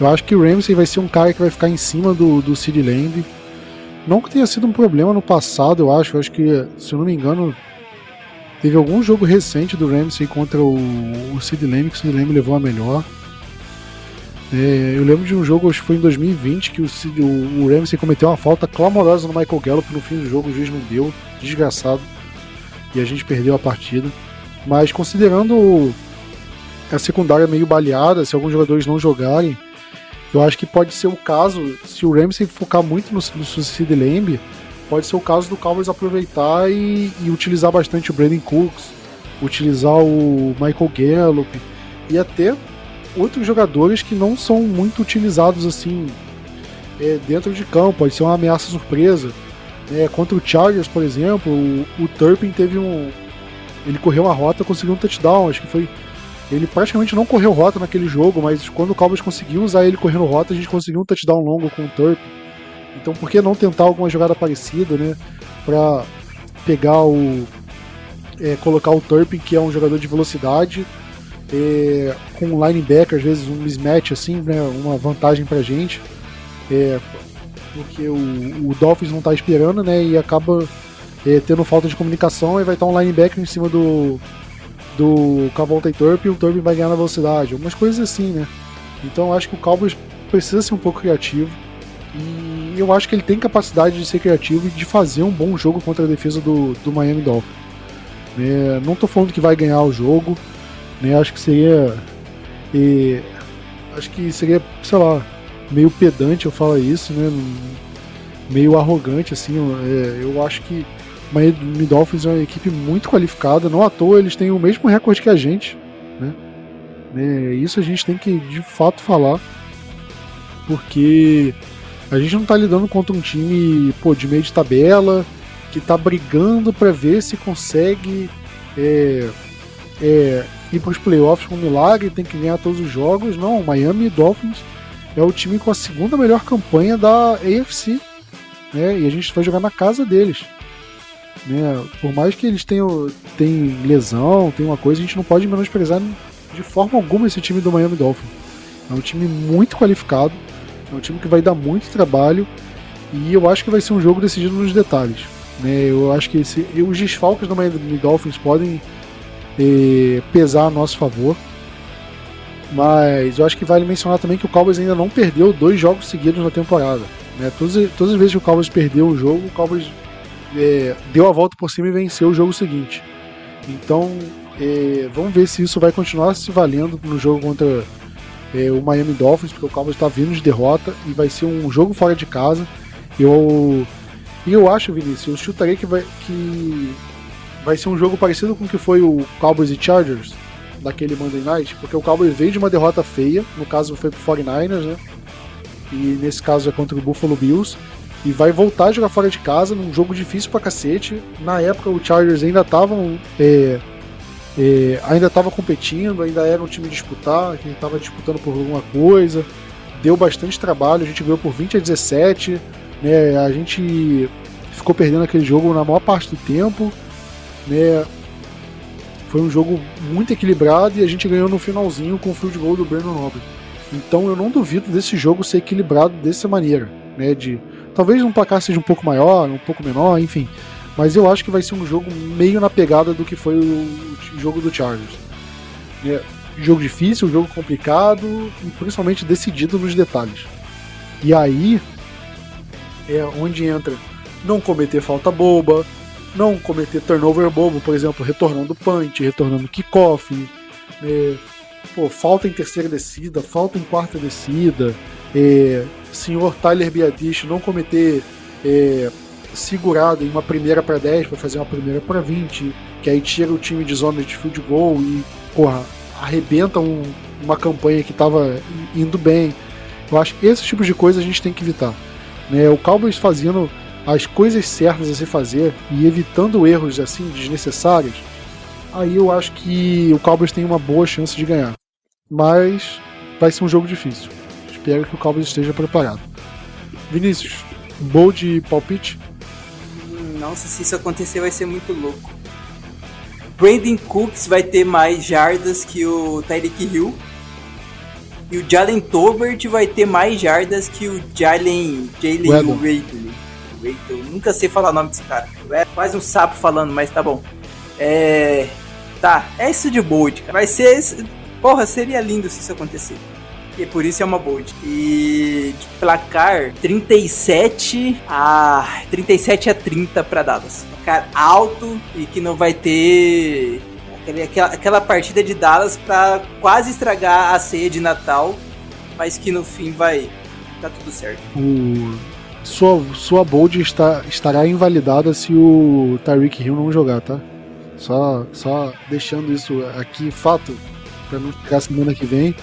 Eu acho que o Ramsey vai ser um cara que vai ficar em cima do, do Sid Lamb. Não que tenha sido um problema no passado, eu acho. Eu acho que, se eu não me engano, teve algum jogo recente do Ramsey contra o, o Sid Lamb que o Sid Lamb levou a melhor. É, eu lembro de um jogo, acho que foi em 2020, que o, o, o Ramsey cometeu uma falta clamorosa no Michael Gallup no fim do jogo, o juiz não deu, desgraçado. E a gente perdeu a partida. Mas considerando a secundária meio baleada, se alguns jogadores não jogarem, eu acho que pode ser o caso, se o Ramsey focar muito no, no Suicide Lamb, pode ser o caso do Cowboys aproveitar e, e, utilizar bastante o Brandon Cooks, utilizar o Michael Gallup e até outros jogadores que não são muito utilizados assim é, dentro de campo, pode ser uma ameaça surpresa. É, contra o Chargers, por exemplo, o, o Turpin teve um. Ele correu uma rota conseguiu um touchdown, acho que foi. Ele praticamente não correu rota naquele jogo, mas quando o Cowboys conseguiu usar ele correndo rota, a gente conseguiu um touchdown longo com o Turpin. Então por que não tentar alguma jogada parecida, né? Pra pegar o. É, colocar o Turpin, que é um jogador de velocidade, é, com um linebacker, às vezes um mismatch assim, né, uma vantagem pra gente. É, porque o, o Dolphins não tá esperando, né? E acaba é, tendo falta de comunicação e vai estar um linebacker em cima do do Cavalta e Turp e o Turp vai ganhar na velocidade. Algumas coisas assim, né? Então acho que o Cowboys precisa ser um pouco criativo. E eu acho que ele tem capacidade de ser criativo e de fazer um bom jogo contra a defesa do, do Miami Dolphins. É, não tô falando que vai ganhar o jogo, né? Acho que seria. E, acho que seria, sei lá, meio pedante eu falar isso, né? Meio arrogante, assim. É, eu acho que o Miami Dolphins é uma equipe muito qualificada, não à toa eles têm o mesmo recorde que a gente, né? É, isso a gente tem que de fato falar, porque a gente não tá lidando contra um time pô, de meio de tabela que tá brigando para ver se consegue é, é, ir para os playoffs com um milagre, tem que ganhar todos os jogos. Não, o Miami Dolphins é o time com a segunda melhor campanha da AFC. Né? E a gente vai jogar na casa deles. Né? Por mais que eles tenham, tenham lesão, tem uma coisa, a gente não pode menosprezar de forma alguma esse time do Miami Dolphins. É um time muito qualificado, é um time que vai dar muito trabalho e eu acho que vai ser um jogo decidido nos detalhes. Né? Eu acho que esse, os desfalques do Miami Dolphins podem eh, pesar a nosso favor. Mas eu acho que vale mencionar também que o Cowboys ainda não perdeu dois jogos seguidos na temporada. Né? Todas, todas as vezes que o Cowboys perdeu um jogo, o Cowboys é, deu a volta por cima e venceu o jogo seguinte. Então, é, vamos ver se isso vai continuar se valendo no jogo contra é, o Miami Dolphins, porque o Cowboys está vindo de derrota e vai ser um jogo fora de casa. Eu, e eu acho, Vinícius, eu chutaria que vai, que vai ser um jogo parecido com o que foi o Cowboys e Chargers daquele Monday Night, porque o Cowboys veio de uma derrota feia, no caso foi pro 49ers, né? E nesse caso é contra o Buffalo Bills. E vai voltar a jogar fora de casa num jogo difícil pra cacete. Na época o Chargers ainda estavam. É, é, ainda estava competindo, ainda era um time disputar, que estava disputando por alguma coisa. Deu bastante trabalho, a gente ganhou por 20 a 17. Né, a gente ficou perdendo aquele jogo na maior parte do tempo. Né, Foi um jogo muito equilibrado e a gente ganhou no finalzinho com o field goal do Brandon Roberts. Então eu não duvido desse jogo ser equilibrado dessa maneira, né? De talvez um placar seja um pouco maior, um pouco menor, enfim. Mas eu acho que vai ser um jogo meio na pegada do que foi o jogo do Chargers. É, jogo difícil, jogo complicado e principalmente decidido nos detalhes. E aí é onde entra não cometer falta boba, não cometer turnover bobo, por exemplo, retornando punch, retornando kickoff, é, pô, falta em terceira descida, falta em quarta descida, é, senhor Tyler Biadish não cometer é, segurado em uma primeira para 10 para fazer uma primeira para 20, que aí tira o time de zona de field goal e, porra, arrebenta um, uma campanha que estava indo bem. Eu acho que esses tipos de coisas a gente tem que evitar. Né? O Cowboys fazendo as coisas certas a se fazer e evitando erros assim desnecessários, aí eu acho que o Cowboys tem uma boa chance de ganhar. Mas vai ser um jogo difícil. Espero que o Cowboys esteja preparado. Vinícius, bold palpite? Nossa, se isso acontecer vai ser muito louco. Brandon Cooks vai ter mais jardas que o Tyreek Hill. E o Jalen Tolbert vai ter mais jardas que o Jalen Jalen Ridley. Eu nunca sei falar o nome desse cara. É quase um sapo falando, mas tá bom. É. Tá, é isso de bold, cara. Vai ser. Porra, seria lindo se isso acontecer. E por isso é uma bold. E de placar 37 a 37 a 30 para Dallas. Placar alto e que não vai ter aquela, aquela partida de Dallas para quase estragar a ceia de Natal, mas que no fim vai tá tudo certo. O sua, sua bold está, estará invalidada se o Tyreek Hill não jogar, tá? Só, só deixando isso aqui, fato, para não ficar semana que vem.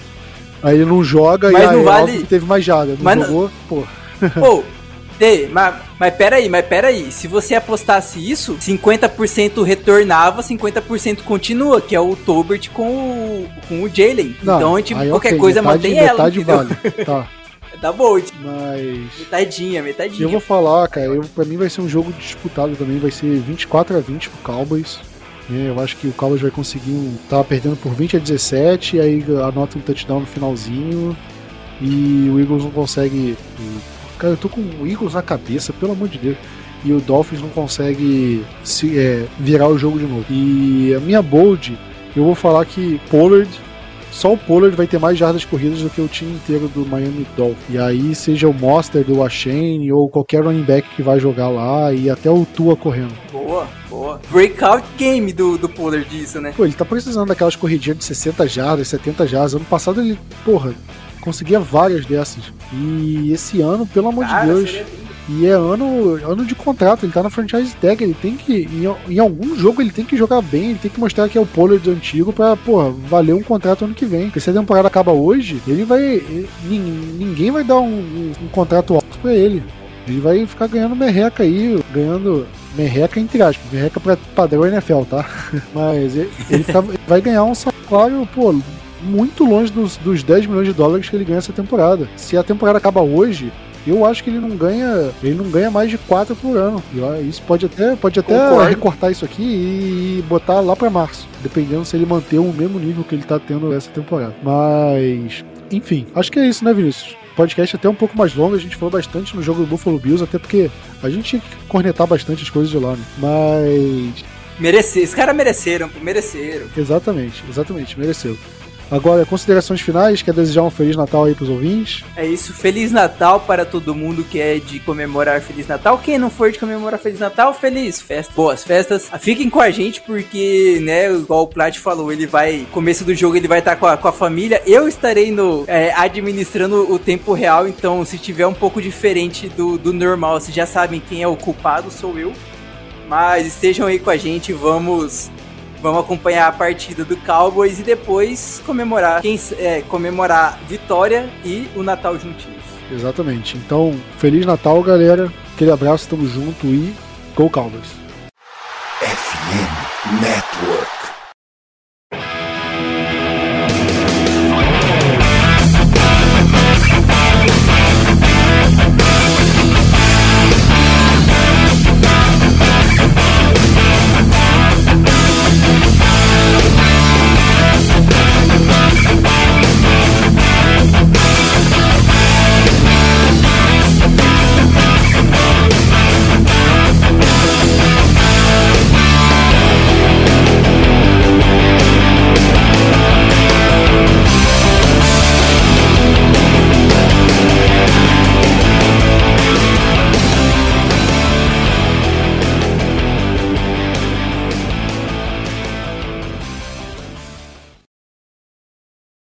Aí ele não joga mas e não aí vale... teve mais jada. Não mas jogou, não... pô. Ei, mas, mas peraí, mas peraí. Se você apostasse isso, 50% retornava, 50% continua, que é o Tobert com o, com o Jalen. Então, a gente, qualquer okay, coisa mantém metade ela. Metade vale, tá. Da Bolt. Mas. Metadinha, metadinha. Eu vou falar, cara, eu, pra mim vai ser um jogo disputado também, vai ser 24 a 20 pro Cowboys. É, eu acho que o Cowboys vai conseguir um. Tava perdendo por 20 a 17, aí anota um touchdown no finalzinho. E o Eagles não consegue. Cara, eu tô com o Eagles na cabeça, pelo amor de Deus. E o Dolphins não consegue se, é, virar o jogo de novo. E a minha bold, eu vou falar que Pollard só o Pollard vai ter mais jardas corridas do que o time inteiro do Miami Dolphins. E aí, seja o Monster do Ashane ou qualquer running back que vai jogar lá e até o Tua correndo. Boa, boa. Breakout game do, do Pollard disso, né? Pô, ele tá precisando daquelas corridinhas de 60 jardas, 70 jardas. Ano passado ele, porra, conseguia várias dessas. E esse ano, pelo amor Cara, de Deus. E é ano, ano de contrato, ele tá na franchise tag, ele tem que. Em, em, algum jogo ele tem que jogar bem, ele tem que mostrar que é o Pollard antigo pra, porra, valer um contrato ano que vem. Porque se a temporada acaba hoje, ele vai. Ele, ninguém vai dar um, um, um contrato alto pra ele. Ele vai ficar ganhando merreca aí, ganhando merreca entre aspas, merreca pra padrão NFL, tá? Mas ele, ele, tá, vai ganhar um salário, pô, muito longe dos, dos 10 milhões de dólares que ele ganha essa temporada. Se a temporada acaba hoje, eu acho que ele não ganha, ele não ganha mais de 4 por ano. E isso pode até, pode até recortar isso aqui e botar lá para março, dependendo se ele manter o mesmo nível que ele tá tendo essa temporada. Mas, enfim, acho que é isso, né, Vinícius? podcast até um pouco mais longo, a gente falou bastante no jogo do Buffalo Bills, até porque a gente tinha que cornetar bastante as coisas de lá, né? Mas. Merecer, os caras mereceram, mereceram. Exatamente, exatamente, mereceu. Agora, considerações finais, quer desejar um Feliz Natal aí pros ouvintes? É isso, Feliz Natal para todo mundo que é de comemorar Feliz Natal. Quem não for de comemorar Feliz Natal, feliz festa. Boas festas. Fiquem com a gente porque, né, igual o Plat falou, ele vai, começo do jogo ele vai estar com a, com a família. Eu estarei no é, administrando o tempo real, então se tiver um pouco diferente do, do normal, vocês já sabem quem é o culpado, sou eu. Mas estejam aí com a gente, vamos Vamos acompanhar a partida do Cowboys e depois comemorar quem é, comemorar vitória e o Natal juntinhos. Exatamente. Então, feliz Natal, galera. Aquele abraço, tamo junto e Go Cowboys. FM Network.